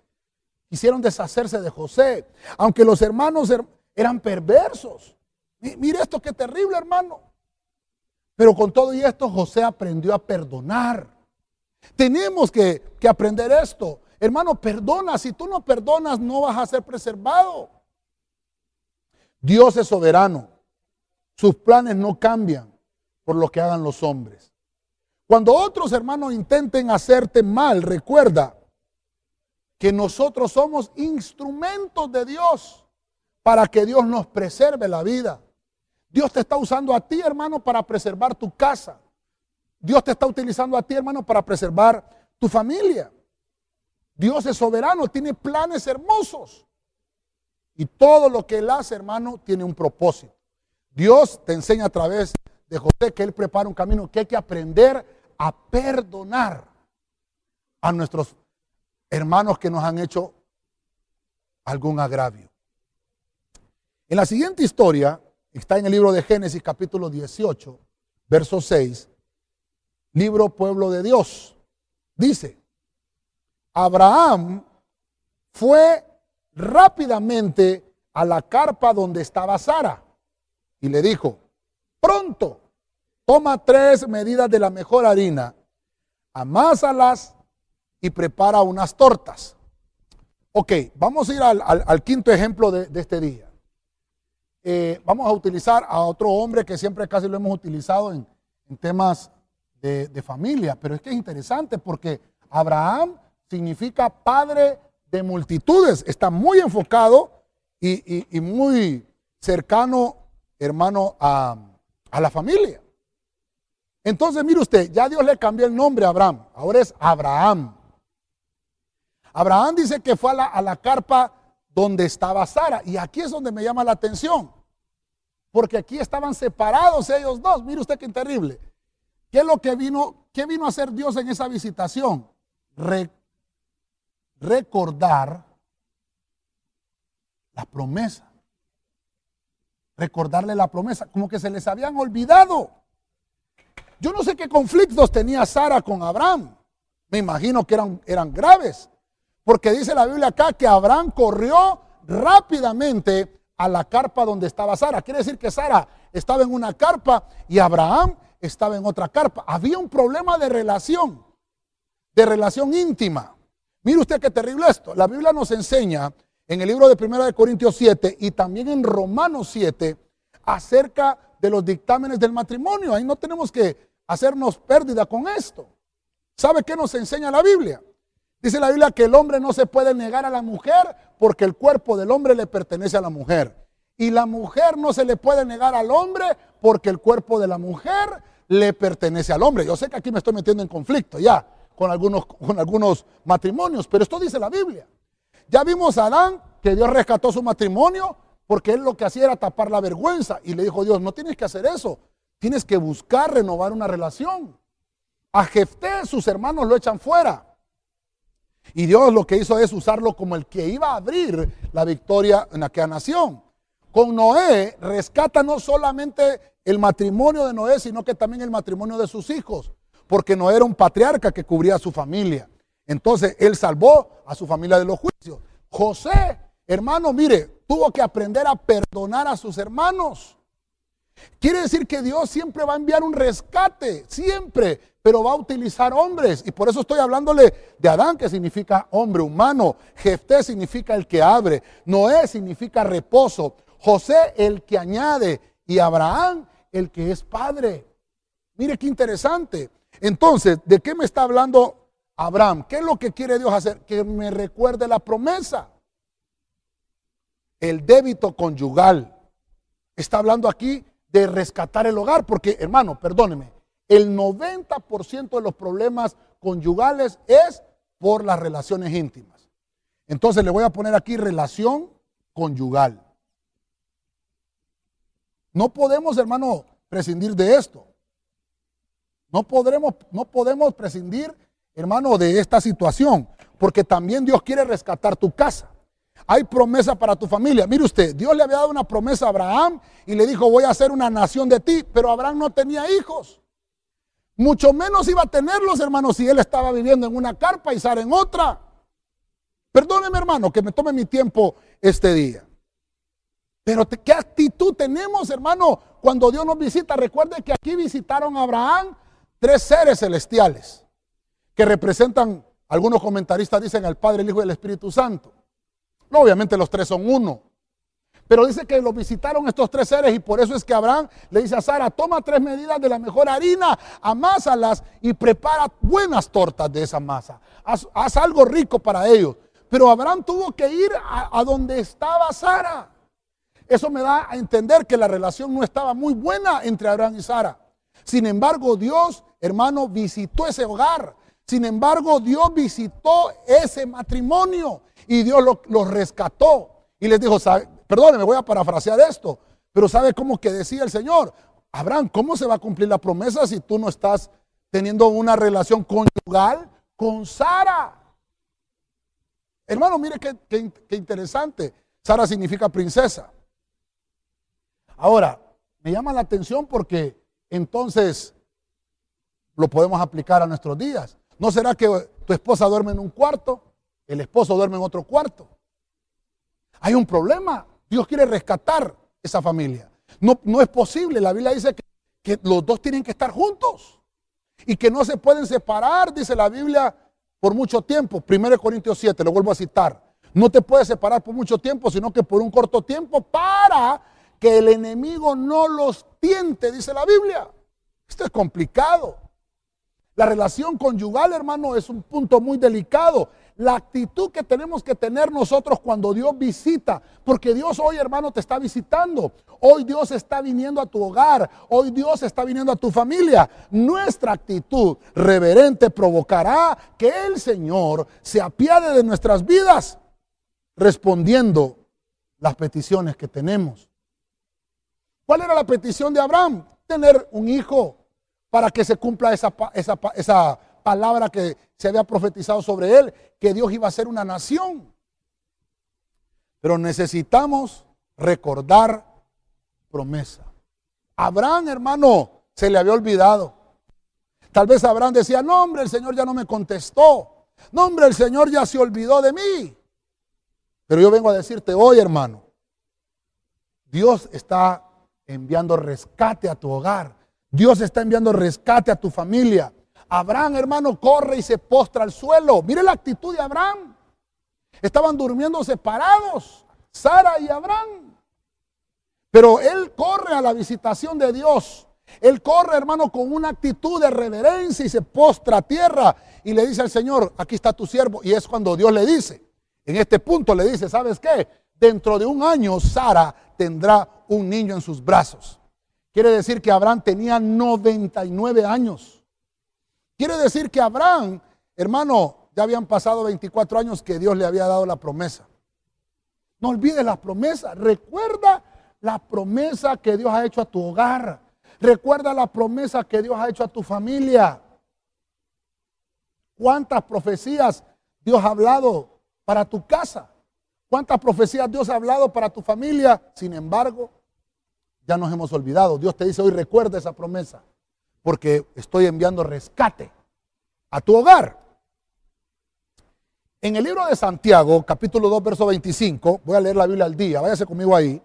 quisieron deshacerse de José, aunque los hermanos eran perversos. Mire esto, qué terrible, hermano. Pero con todo y esto, José aprendió a perdonar. Tenemos que, que aprender esto. Hermano, perdona. Si tú no perdonas, no vas a ser preservado. Dios es soberano. Sus planes no cambian por lo que hagan los hombres. Cuando otros hermanos intenten hacerte mal, recuerda que nosotros somos instrumentos de Dios para que Dios nos preserve la vida. Dios te está usando a ti, hermano, para preservar tu casa. Dios te está utilizando a ti, hermano, para preservar tu familia. Dios es soberano, tiene planes hermosos. Y todo lo que Él hace, hermano, tiene un propósito. Dios te enseña a través de José que Él prepara un camino que hay que aprender a perdonar a nuestros hermanos que nos han hecho algún agravio. En la siguiente historia, está en el libro de Génesis capítulo 18, verso 6, libro pueblo de Dios. Dice, Abraham fue rápidamente a la carpa donde estaba Sara y le dijo, pronto, toma tres medidas de la mejor harina, amásalas y prepara unas tortas. Ok, vamos a ir al, quinto ejemplo de este día. Eh, vamos a utilizar a otro hombre que siempre casi lo hemos utilizado en, temas de, familia, pero es que es interesante porque Abraham significa padre de multitudes, está muy enfocado y, muy cercano, hermano, a, la familia. Entonces, mire usted, ya Dios le cambió el nombre a Abraham, ahora es Abraham. Abraham dice que fue a la, carpa donde estaba Sara, y aquí es donde me llama la atención porque aquí estaban separados ellos dos. Mire usted qué terrible. ¿Qué es lo que vino, qué vino a hacer Dios en esa visitación? Recordar la promesa. Recordarle la promesa, como que se les habían olvidado. Yo no sé qué conflictos tenía Sara con Abraham. Me imagino que eran, eran graves. Porque dice la Biblia acá que Abraham corrió rápidamente a la carpa donde estaba Sara. Quiere decir que Sara estaba en una carpa y Abraham estaba en otra carpa. Había un problema de relación, de relación íntima. Mire usted qué terrible esto. La Biblia nos enseña en el libro de 1 de Corintios 7 y también en Romanos 7 acerca de los dictámenes del matrimonio. Ahí no tenemos que hacernos pérdida con esto. ¿Sabe qué nos enseña la Biblia? Dice la Biblia que el hombre no se puede negar a la mujer porque el cuerpo del hombre le pertenece a la mujer. Y la mujer no se le puede negar al hombre porque el cuerpo de la mujer le pertenece al hombre. Yo sé que aquí me estoy metiendo en conflicto ya con algunos, con algunos matrimonios, pero esto dice la Biblia. Ya vimos a Adán que Dios rescató su matrimonio porque él lo que hacía era tapar la vergüenza. Y le dijo Dios, no tienes que hacer eso, tienes que buscar renovar una relación. A Jefté sus hermanos lo echan fuera. Y Dios lo que hizo es usarlo como el que iba a abrir la victoria en aquella nación. Con Noé rescata no solamente el matrimonio de Noé, sino que también el matrimonio de sus hijos, porque Noé era un patriarca que cubría a su familia. Entonces él salvó a su familia de los juicios. José, hermano, mire, tuvo que aprender a perdonar a sus hermanos. Quiere decir que Dios siempre va a enviar un rescate, siempre, pero va a utilizar hombres. Y por eso estoy hablándole de Adán, que significa hombre humano. Jefté significa el que abre. Noé significa reposo. José el que añade. Y Abraham el que es padre. Mire qué interesante. Entonces, ¿de qué me está hablando Abraham? ¿Qué es lo que quiere Dios hacer? Que me recuerde la promesa. El débito conyugal. Está hablando aquí de rescatar el hogar, porque hermano, perdóneme, el 90% de los problemas conyugales es por las relaciones íntimas. Entonces le voy a poner aquí relación conyugal. No podemos, hermano, prescindir de esto. No podremos, no podemos prescindir, hermano, de esta situación, porque también Dios quiere rescatar tu casa. Hay promesa para tu familia. Mire usted, Dios le había dado una promesa a Abraham y le dijo, voy a hacer una nación de ti, pero Abraham no tenía hijos. Mucho menos iba a tenerlos, hermanos, si él estaba viviendo en una carpa y Sara en otra. Perdóneme, hermano, que me tome mi tiempo este día. Pero ¿qué actitud tenemos, hermano, cuando Dios nos visita? Recuerde que aquí visitaron a Abraham tres seres celestiales que representan, algunos comentaristas dicen al Padre, el Hijo y el Espíritu Santo. No, obviamente los tres son uno. Pero dice que lo visitaron estos tres seres y por eso es que Abraham le dice a Sara, toma tres medidas de la mejor harina, amásalas y prepara buenas tortas de esa masa. Haz, algo rico para ellos. Pero Abraham tuvo que ir a, a donde estaba Sara. Eso me da a entender que la relación no estaba muy buena entre Abraham y Sara. Sin embargo, Dios, hermano, visitó ese hogar. Sin embargo, Dios visitó ese matrimonio y Dios lo, rescató. Y les dijo, perdón, me voy a parafrasear esto, pero ¿sabe cómo que decía el Señor? Abraham, ¿cómo se va a cumplir la promesa si tú no estás teniendo una relación conyugal con Sara? Hermano, mire qué, qué interesante. Sara significa princesa. Ahora, me llama la atención porque entonces lo podemos aplicar a nuestros días. ¿No será que tu esposa duerme en un cuarto el esposo duerme en otro cuarto. Hay un problema. Dios quiere rescatar esa familia. No, no es posible. La Biblia dice que, que los dos tienen que estar juntos y que no se pueden separar, dice la Biblia, por mucho tiempo. 1 Corintios 7, lo vuelvo a citar. No te puedes separar por mucho tiempo, sino que por un corto tiempo para que el enemigo no los tiente, dice la Biblia. Esto es complicado. La relación conyugal, hermano, es un punto muy delicado la actitud que tenemos que tener nosotros cuando Dios visita, porque Dios hoy, hermano, te está visitando. Hoy Dios está viniendo a tu hogar, hoy Dios está viniendo a tu familia. Nuestra actitud reverente provocará que el Señor se apiade de nuestras vidas, respondiendo las peticiones que tenemos. ¿Cuál era la petición de Abraham? Tener un hijo para que se cumpla esa, esa, esa palabra que se había profetizado sobre él, que Dios iba a ser una nación. Pero necesitamos recordar promesa. Abraham, hermano, se le había olvidado. Tal vez Abraham decía, no hombre, el Señor ya no me contestó. No hombre, el Señor ya se olvidó de mí. Pero yo vengo a decirte hoy, hermano, Dios está enviando rescate a tu hogar. Dios está enviando rescate a tu familia. Abraham, hermano, corre y se postra al suelo. Mire la actitud de Abraham. Estaban durmiendo separados, Sara y Abraham. Pero él corre a la visitación de Dios. Él corre, hermano, con una actitud de reverencia y se postra a tierra y le dice al Señor, aquí está tu siervo. Y es cuando Dios le dice, en este punto le dice, ¿sabes qué? Dentro de un año Sara tendrá un niño en sus brazos. Quiere decir que Abraham tenía 99 años. Quiere decir que Abraham, hermano, ya habían pasado 24 años que Dios le había dado la promesa. No olvides la promesa. Recuerda la promesa que Dios ha hecho a tu hogar. Recuerda la promesa que Dios ha hecho a tu familia. ¿Cuántas profecías Dios ha hablado para tu casa? ¿Cuántas profecías Dios ha hablado para tu familia? Sin embargo, ya nos hemos olvidado. Dios te dice hoy, recuerda esa promesa porque estoy enviando rescate a tu hogar. En el libro de Santiago, capítulo 2, verso 25, voy a leer la Biblia al día, váyase conmigo ahí.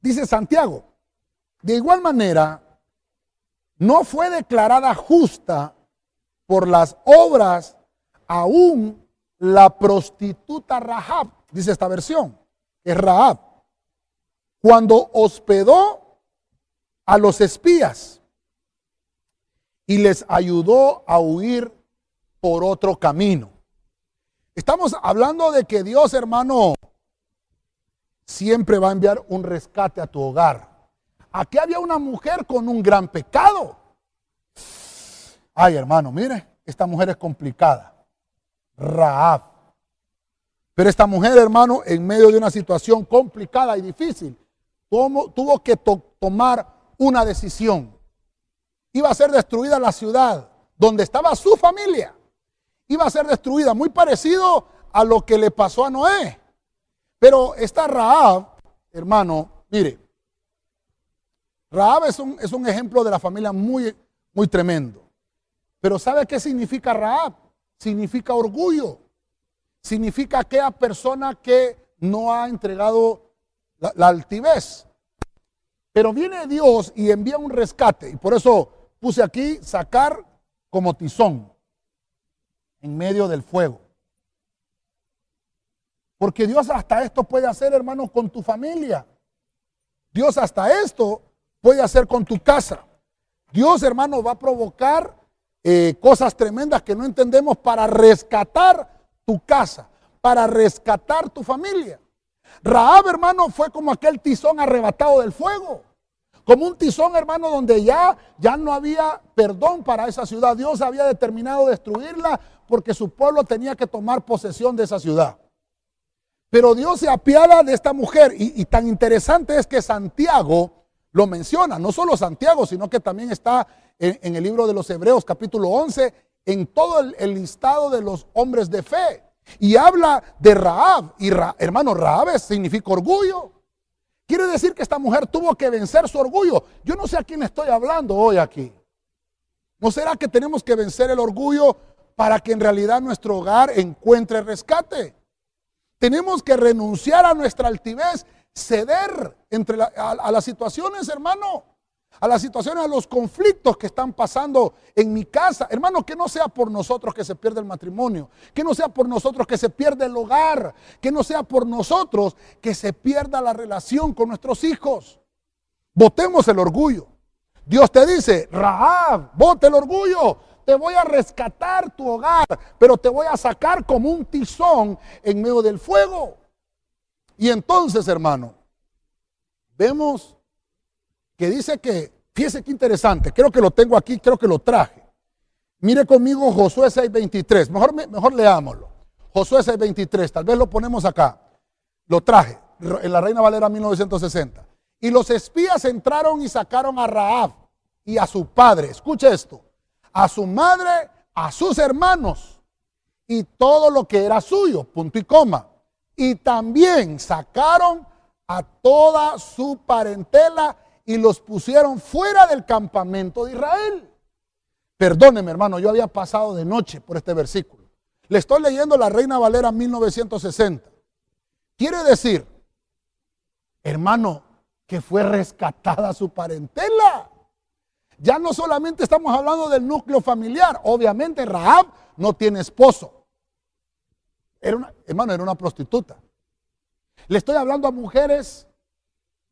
Dice Santiago, de igual manera, no fue declarada justa por las obras aún la prostituta Rahab, dice esta versión, es Rahab, cuando hospedó a los espías y les ayudó a huir por otro camino. Estamos hablando de que Dios, hermano, siempre va a enviar un rescate a tu hogar. Aquí había una mujer con un gran pecado. Ay, hermano, mire, esta mujer es complicada. Raab. Pero esta mujer, hermano, en medio de una situación complicada y difícil, tuvo, que tomar una decisión. Iba a ser destruida la ciudad donde estaba su familia. Iba a ser destruida, muy parecido a lo que le pasó a Noé. Pero esta Raab, hermano, mire, Raab es un, es un ejemplo de la familia muy, muy tremendo. Pero ¿sabe qué significa Raab? Significa orgullo. Significa aquella persona que no ha entregado la, altivez. Pero viene Dios y envía un rescate. Y por eso puse aquí sacar como tizón en medio del fuego. Porque Dios hasta esto puede hacer, hermano, con tu familia. Dios hasta esto puede hacer con tu casa. Dios, hermano, va a provocar eh, cosas tremendas que no entendemos para rescatar tu casa, para rescatar tu familia. Raab, hermano, fue como aquel tizón arrebatado del fuego. Como un tizón, hermano, donde ya, ya no había perdón para esa ciudad. Dios había determinado destruirla porque su pueblo tenía que tomar posesión de esa ciudad. Pero Dios se apiada de esta mujer y, tan interesante es que Santiago lo menciona, no solo Santiago, sino que también está en, el libro de los Hebreos capítulo 11, en todo el, listado de los hombres de fe. Y habla de Raab. Y hermano, Raab significa orgullo. Quiere decir que esta mujer tuvo que vencer su orgullo. Yo no sé a quién estoy hablando hoy aquí. ¿No será que tenemos que vencer el orgullo para que en realidad nuestro hogar encuentre rescate? Tenemos que renunciar a nuestra altivez, ceder entre a, las situaciones, hermano, a las situaciones, a los conflictos que están pasando en mi casa. Hermano, que no sea por nosotros que se pierde el matrimonio, que no sea por nosotros que se pierde el hogar, que no sea por nosotros que se pierda la relación con nuestros hijos. Votemos el orgullo. Dios te dice, Rahab, vote el orgullo te voy a rescatar tu hogar, pero te voy a sacar como un tizón en medio del fuego. Y entonces, hermano, vemos que dice que, fíjese qué interesante, creo que lo tengo aquí, creo que lo traje. Mire conmigo Josué 6:23, mejor, mejor leámoslo. Josué 6:23, tal vez lo ponemos acá. Lo traje en la Reina Valera 1960. Y los espías entraron y sacaron a Raab y a su padre. Escuche esto a su madre, a sus hermanos y todo lo que era suyo, punto y coma. Y también sacaron a toda su parentela y los pusieron fuera del campamento de Israel. Perdóneme, hermano, yo había pasado de noche por este versículo. Le estoy leyendo la Reina Valera 1960. Quiere decir, hermano, que fue rescatada su parentela. Ya no solamente estamos hablando del núcleo familiar, obviamente Rahab no tiene esposo. Hermano, era una prostituta. Le estoy hablando a mujeres,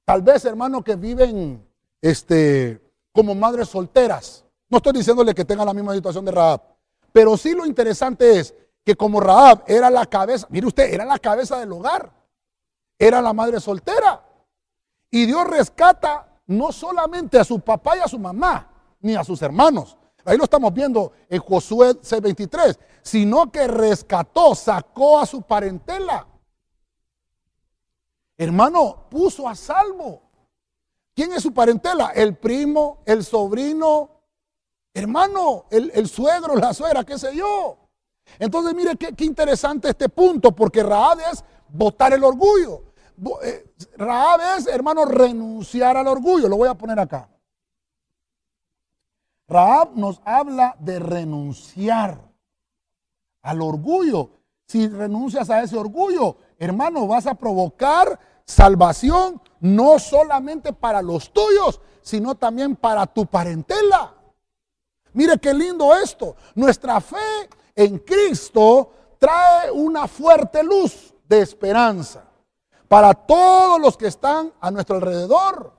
tal vez hermano, que viven este, como madres solteras. No estoy diciéndole que tengan la misma situación de Rahab, pero sí lo interesante es que como Rahab era la cabeza, mire usted, era la cabeza del hogar, era la madre soltera. Y Dios rescata no solamente a su papá y a su mamá, ni a sus hermanos. Ahí lo estamos viendo en Josué 6:23, sino que rescató, sacó a su parentela. Hermano, puso a salvo. ¿Quién es su parentela? El primo, el sobrino, hermano, el, suegro, la suegra, qué sé yo. Entonces, mire qué, qué interesante este punto, porque Raab es botar el orgullo. Eh, Raab es, hermano, renunciar al orgullo. Lo voy a poner acá. Raab nos habla de renunciar al orgullo. Si renuncias a ese orgullo, hermano, vas a provocar salvación no solamente para los tuyos, sino también para tu parentela. Mire qué lindo esto. Nuestra fe en Cristo trae una fuerte luz de esperanza para todos los que están a nuestro alrededor.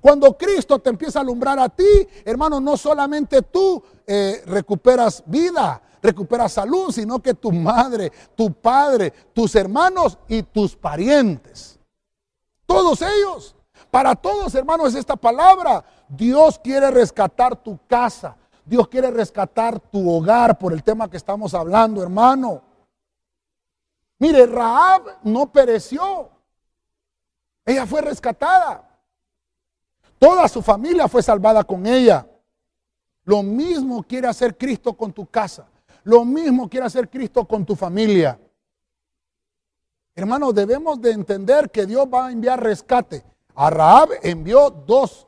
Cuando Cristo te empieza a alumbrar a ti, hermano, no solamente tú eh, recuperas vida, recuperas salud, sino que tu madre, tu padre, tus hermanos y tus parientes. Todos ellos. Para todos, hermanos, es esta palabra. Dios quiere rescatar tu casa. Dios quiere rescatar tu hogar por el tema que estamos hablando, hermano. Mire, Raab no pereció. Ella fue rescatada. Toda su familia fue salvada con ella. Lo mismo quiere hacer Cristo con tu casa. Lo mismo quiere hacer Cristo con tu familia. Hermanos, debemos de entender que Dios va a enviar rescate. A Raab envió dos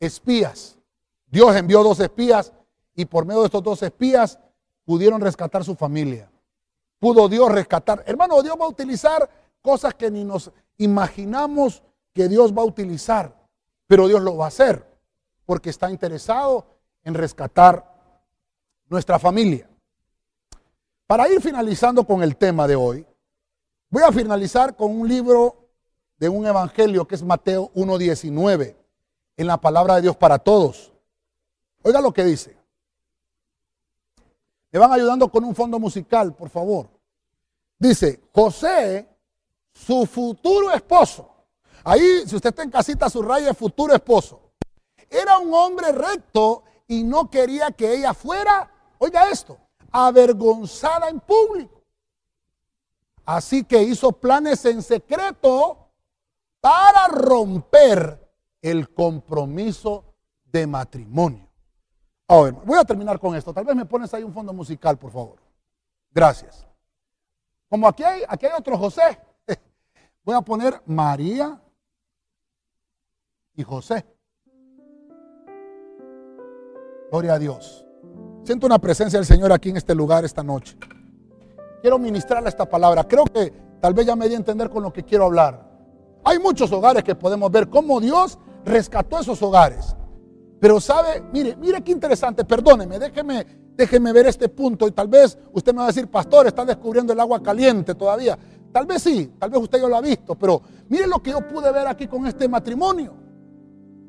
espías. Dios envió dos espías y por medio de estos dos espías pudieron rescatar su familia. Pudo Dios rescatar. Hermano, Dios va a utilizar cosas que ni nos imaginamos que Dios va a utilizar, pero Dios lo va a hacer porque está interesado en rescatar nuestra familia. Para ir finalizando con el tema de hoy, voy a finalizar con un libro de un evangelio que es Mateo 1.19, en la palabra de Dios para todos. Oiga lo que dice. Me van ayudando con un fondo musical, por favor. Dice, José, su futuro esposo. Ahí, si usted está en casita, su raya es futuro esposo. Era un hombre recto y no quería que ella fuera, oiga esto, avergonzada en público. Así que hizo planes en secreto para romper el compromiso de matrimonio. Ahora, voy a terminar con esto. Tal vez me pones ahí un fondo musical, por favor. Gracias. Como aquí hay, aquí hay otro José, voy a poner María y José. Gloria a Dios. Siento una presencia del Señor aquí en este lugar esta noche. Quiero ministrarle esta palabra. Creo que tal vez ya me di a entender con lo que quiero hablar. Hay muchos hogares que podemos ver cómo Dios rescató esos hogares. Pero sabe, mire, mire qué interesante, perdóneme, déjeme, déjeme ver este punto y tal vez usted me va a decir, pastor, está descubriendo el agua caliente todavía. Tal vez sí, tal vez usted ya lo ha visto, pero mire lo que yo pude ver aquí con este matrimonio.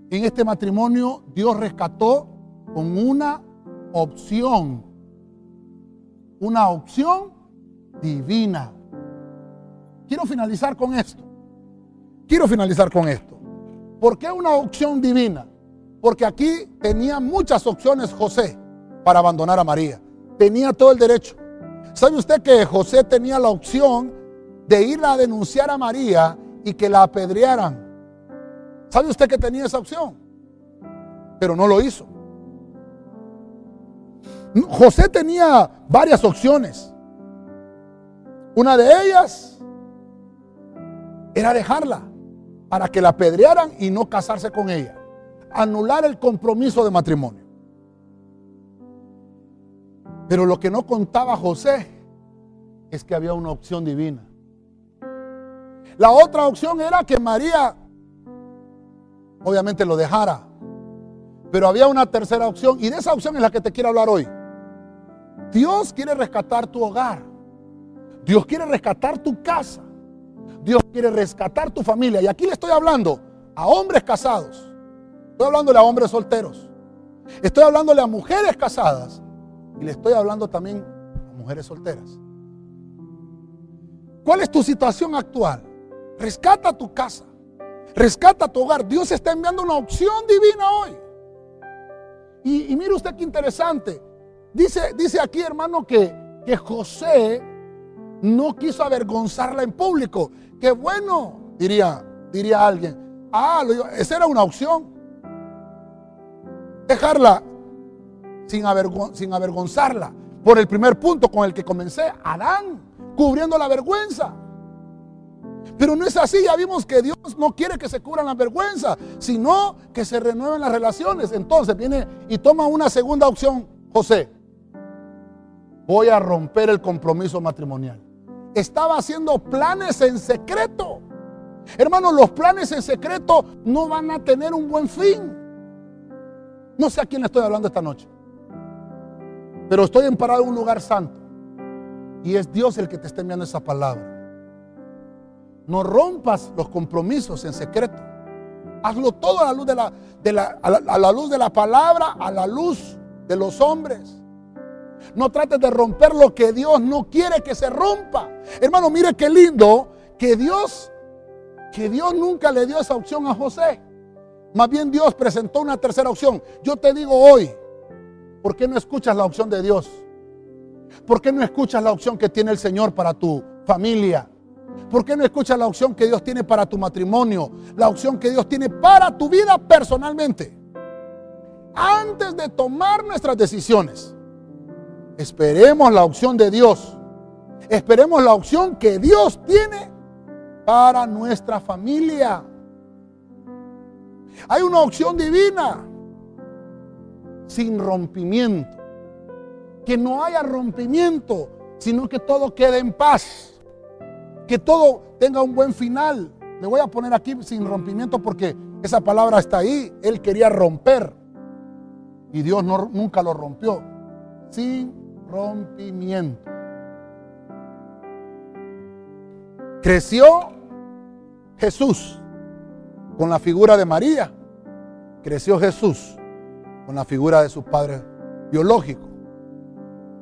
En este matrimonio Dios rescató con una opción, una opción divina. Quiero finalizar con esto. Quiero finalizar con esto. ¿Por qué una opción divina? Porque aquí tenía muchas opciones José para abandonar a María. Tenía todo el derecho. ¿Sabe usted que José tenía la opción de ir a denunciar a María y que la apedrearan? ¿Sabe usted que tenía esa opción? Pero no lo hizo. José tenía varias opciones. Una de ellas era dejarla para que la apedrearan y no casarse con ella. Anular el compromiso de matrimonio. Pero lo que no contaba José es que había una opción divina. La otra opción era que María obviamente lo dejara. Pero había una tercera opción y de esa opción es la que te quiero hablar hoy. Dios quiere rescatar tu hogar. Dios quiere rescatar tu casa. Dios quiere rescatar tu familia. Y aquí le estoy hablando a hombres casados. Estoy hablándole a hombres solteros. Estoy hablándole a mujeres casadas. Y le estoy hablando también a mujeres solteras. ¿Cuál es tu situación actual? Rescata tu casa. Rescata tu hogar. Dios está enviando una opción divina hoy. Y, mire usted qué interesante. Dice, dice aquí, hermano, que, que José no quiso avergonzarla en público. Qué bueno, diría, diría alguien. Ah, esa era una opción. Dejarla sin, sin avergonzarla. Por el primer punto con el que comencé, Adán, cubriendo la vergüenza. Pero no es así, ya vimos que Dios no quiere que se cubran las vergüenzas, sino que se renueven las relaciones. Entonces viene y toma una segunda opción, José. Voy a romper el compromiso matrimonial. Estaba haciendo planes en secreto. Hermanos, los planes en secreto no van a tener un buen fin. No sé a quién le estoy hablando esta noche. Pero estoy emparado en un lugar santo. Y es Dios el que te está enviando esa palabra. No rompas los compromisos en secreto. Hazlo todo a la luz de la, de la, a la, luz de la palabra, a la luz de los hombres. No trates de romper lo que Dios no quiere que se rompa. Hermano, mire qué lindo que Dios, que Dios nunca le dio esa opción a José. Más bien Dios presentó una tercera opción. Yo te digo hoy, ¿por qué no escuchas la opción de Dios? ¿Por qué no escuchas la opción que tiene el Señor para tu familia? ¿Por qué no escuchas la opción que Dios tiene para tu matrimonio? La opción que Dios tiene para tu vida personalmente. Antes de tomar nuestras decisiones, esperemos la opción de Dios. Esperemos la opción que Dios tiene para nuestra familia. Hay una opción divina sin rompimiento. Que no haya rompimiento, sino que todo quede en paz. Que todo tenga un buen final. Le voy a poner aquí sin rompimiento porque esa palabra está ahí. Él quería romper. Y Dios no, nunca lo rompió. Sin rompimiento. Creció Jesús con la figura de María. Creció Jesús con la figura de su padre biológico.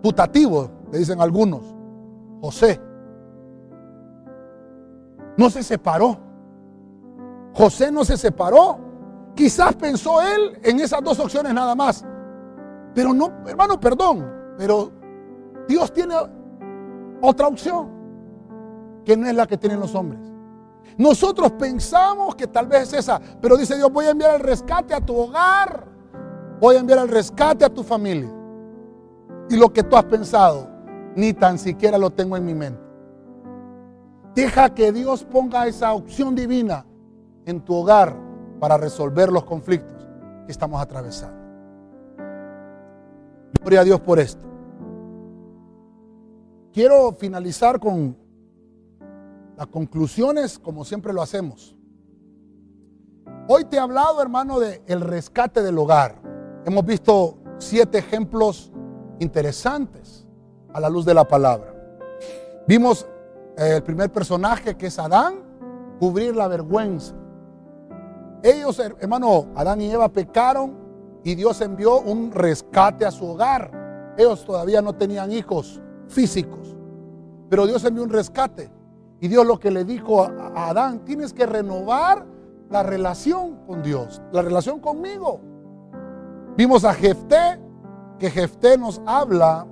Putativo, le dicen algunos. José. No se separó. José no se separó. Quizás pensó él en esas dos opciones nada más. Pero no, hermano, perdón. Pero Dios tiene otra opción que no es la que tienen los hombres. Nosotros pensamos que tal vez es esa, pero dice Dios, voy a enviar el rescate a tu hogar, voy a enviar el rescate a tu familia. Y lo que tú has pensado, ni tan siquiera lo tengo en mi mente. Deja que Dios ponga esa opción divina en tu hogar para resolver los conflictos que estamos atravesando. Gloria a Dios por esto. Quiero finalizar con las conclusiones como siempre lo hacemos. Hoy te he hablado, hermano, de el rescate del hogar. Hemos visto siete ejemplos interesantes a la luz de la palabra. Vimos eh, el primer personaje que es Adán, cubrir la vergüenza. Ellos, hermano, Adán y Eva pecaron y Dios envió un rescate a su hogar. Ellos todavía no tenían hijos físicos, pero Dios envió un rescate. Y Dios lo que le dijo a Adán, tienes que renovar la relación con Dios, la relación conmigo. Vimos a Jefté, que Jefté nos habla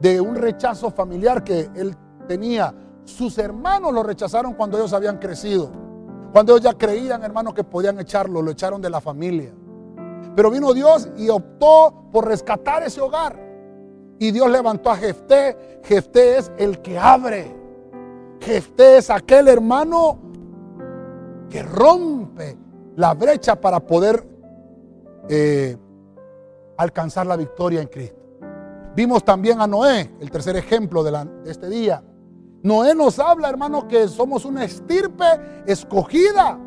de un rechazo familiar que él tenía. Sus hermanos lo rechazaron cuando ellos habían crecido. Cuando ellos ya creían, hermanos, que podían echarlo, lo echaron de la familia. Pero vino Dios y optó por rescatar ese hogar. Y Dios levantó a Jefté. Jefté es el que abre. Jefté es aquel hermano que rompe la brecha para poder eh, alcanzar la victoria en Cristo. Vimos también a Noé, el tercer ejemplo de, de este día. Noé nos habla, hermano, que somos una estirpe escogida,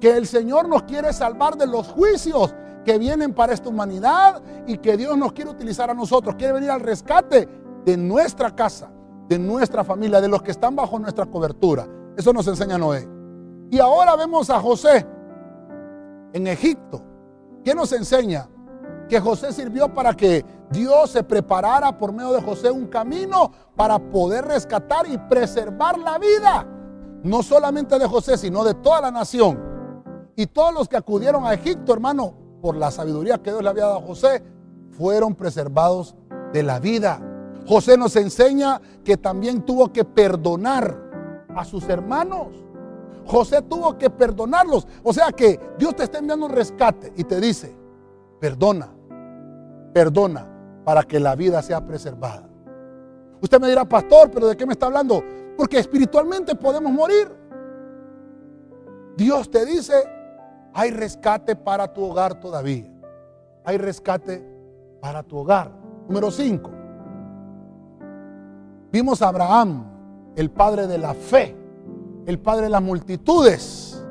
que el Señor nos quiere salvar de los juicios que vienen para esta humanidad y que Dios nos quiere utilizar a nosotros, quiere venir al rescate de nuestra casa de nuestra familia, de los que están bajo nuestra cobertura. Eso nos enseña Noé. Y ahora vemos a José en Egipto. ¿Qué nos enseña? Que José sirvió para que Dios se preparara por medio de José un camino para poder rescatar y preservar la vida. No solamente de José, sino de toda la nación. Y todos los que acudieron a Egipto, hermano, por la sabiduría que Dios le había dado a José, fueron preservados de la vida. José nos enseña que también tuvo que perdonar a sus hermanos. José tuvo que perdonarlos. O sea que Dios te está enviando un rescate y te dice, perdona, perdona para que la vida sea preservada. Usted me dirá, pastor, pero ¿de qué me está hablando? Porque espiritualmente podemos morir. Dios te dice, hay rescate para tu hogar todavía. Hay rescate para tu hogar. Número 5. Vimos a Abraham, el padre de la fe, el padre de las multitudes.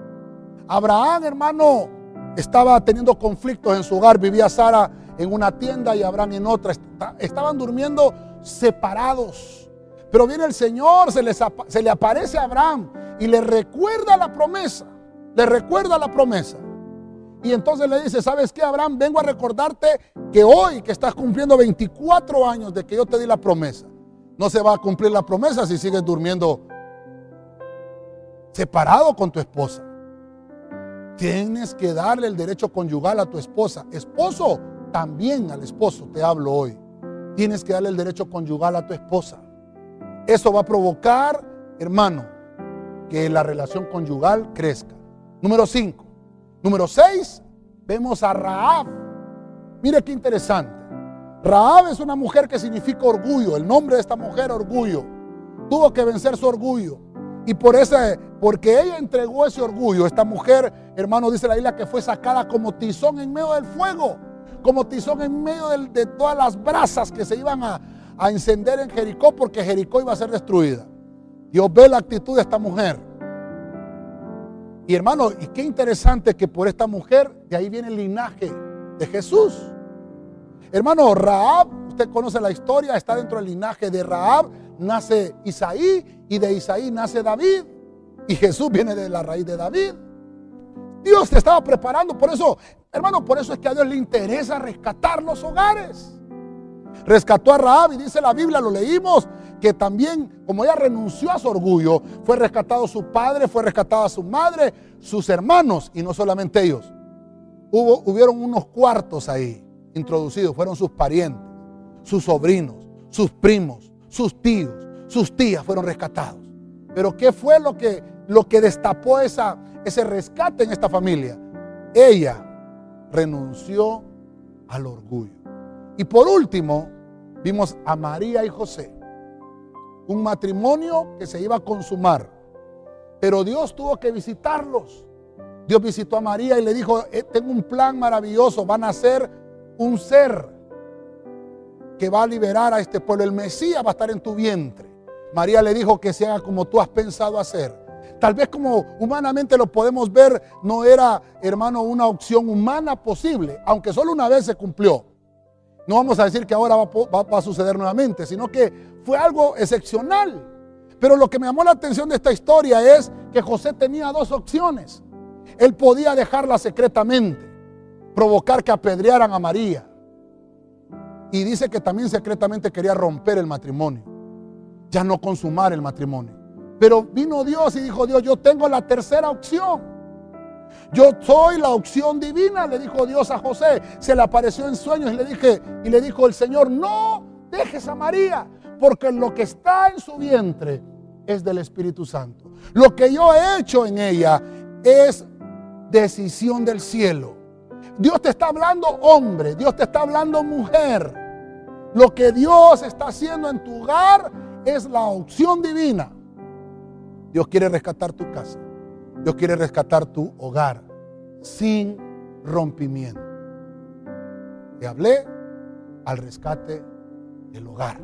Abraham, hermano, estaba teniendo conflictos en su hogar. Vivía Sara en una tienda y Abraham en otra. Estaban durmiendo separados. Pero viene el Señor, se, le aparece a Abraham y le recuerda la promesa. Le recuerda la promesa. Y entonces le dice, ¿sabes qué, Abraham? Vengo a recordarte que hoy que estás cumpliendo 24 años de que yo te di la promesa, no se va a cumplir la promesa si sigues durmiendo separado con tu esposa. Tienes que darle el derecho conyugal a tu esposa. Esposo, también al esposo te hablo hoy. tienes que darle el derecho conyugal a tu esposa. Eso va a provocar, hermano, que la relación conyugal crezca. Número 5. Número 6, vemos a Raab. Mire qué interesante. Raab es una mujer que significa orgullo. El nombre de esta mujer, orgullo. Tuvo que vencer su orgullo. Y por ese, porque ella entregó ese orgullo, esta mujer, hermano, dice la Biblia que fue sacada como tizón en medio del fuego, como tizón en medio de, todas las brasas que se iban a, a encender en Jericó, porque Jericó iba a ser destruida. Dios ve la actitud de esta mujer. Y hermano, y qué interesante que por esta mujer, de ahí viene el linaje de Jesús. Hermano, Raab, usted conoce la historia, está dentro del linaje de Raab, nace Isaí y de Isaí nace David. Y Jesús viene de la raíz de David. Dios te estaba preparando, por eso, hermano, por eso es que a Dios le interesa rescatar los hogares. Rescató a Raab y dice la Biblia, lo leímos, que también, como ella renunció a su orgullo, fue rescatado su padre, fue rescatada su madre, sus hermanos, y no solamente ellos. Hubo, hubieron unos cuartos ahí introducidos, fueron sus parientes, sus sobrinos, sus primos, sus tíos, sus tías fueron rescatados. Pero ¿qué fue lo que, lo que destapó esa, ese rescate en esta familia? Ella renunció al orgullo. Y por último, vimos a María y José. Un matrimonio que se iba a consumar. Pero Dios tuvo que visitarlos. Dios visitó a María y le dijo, eh, tengo un plan maravilloso, van a ser un ser que va a liberar a este pueblo. El Mesías va a estar en tu vientre. María le dijo que se haga como tú has pensado hacer. Tal vez como humanamente lo podemos ver, no era, hermano, una opción humana posible, aunque solo una vez se cumplió. No vamos a decir que ahora va, a suceder nuevamente, sino que fue algo excepcional. Pero lo que me llamó la atención de esta historia es que José tenía dos opciones. Él podía dejarla secretamente, provocar que apedrearan a María. Y dice que también secretamente quería romper el matrimonio, ya no consumar el matrimonio. Pero vino Dios y dijo, Dios, yo tengo la tercera opción. Yo soy la opción divina, le dijo Dios a José. Se le apareció en sueños y le dije, y le dijo el Señor, no dejes a María, porque lo que está en su vientre es del Espíritu Santo. Lo que yo he hecho en ella es decisión del cielo. Dios te está hablando hombre, Dios te está hablando mujer. Lo que Dios está haciendo en tu hogar es la opción divina. Dios quiere rescatar tu casa. Dios quiere rescatar tu hogar sin rompimiento. Te hablé al rescate del hogar.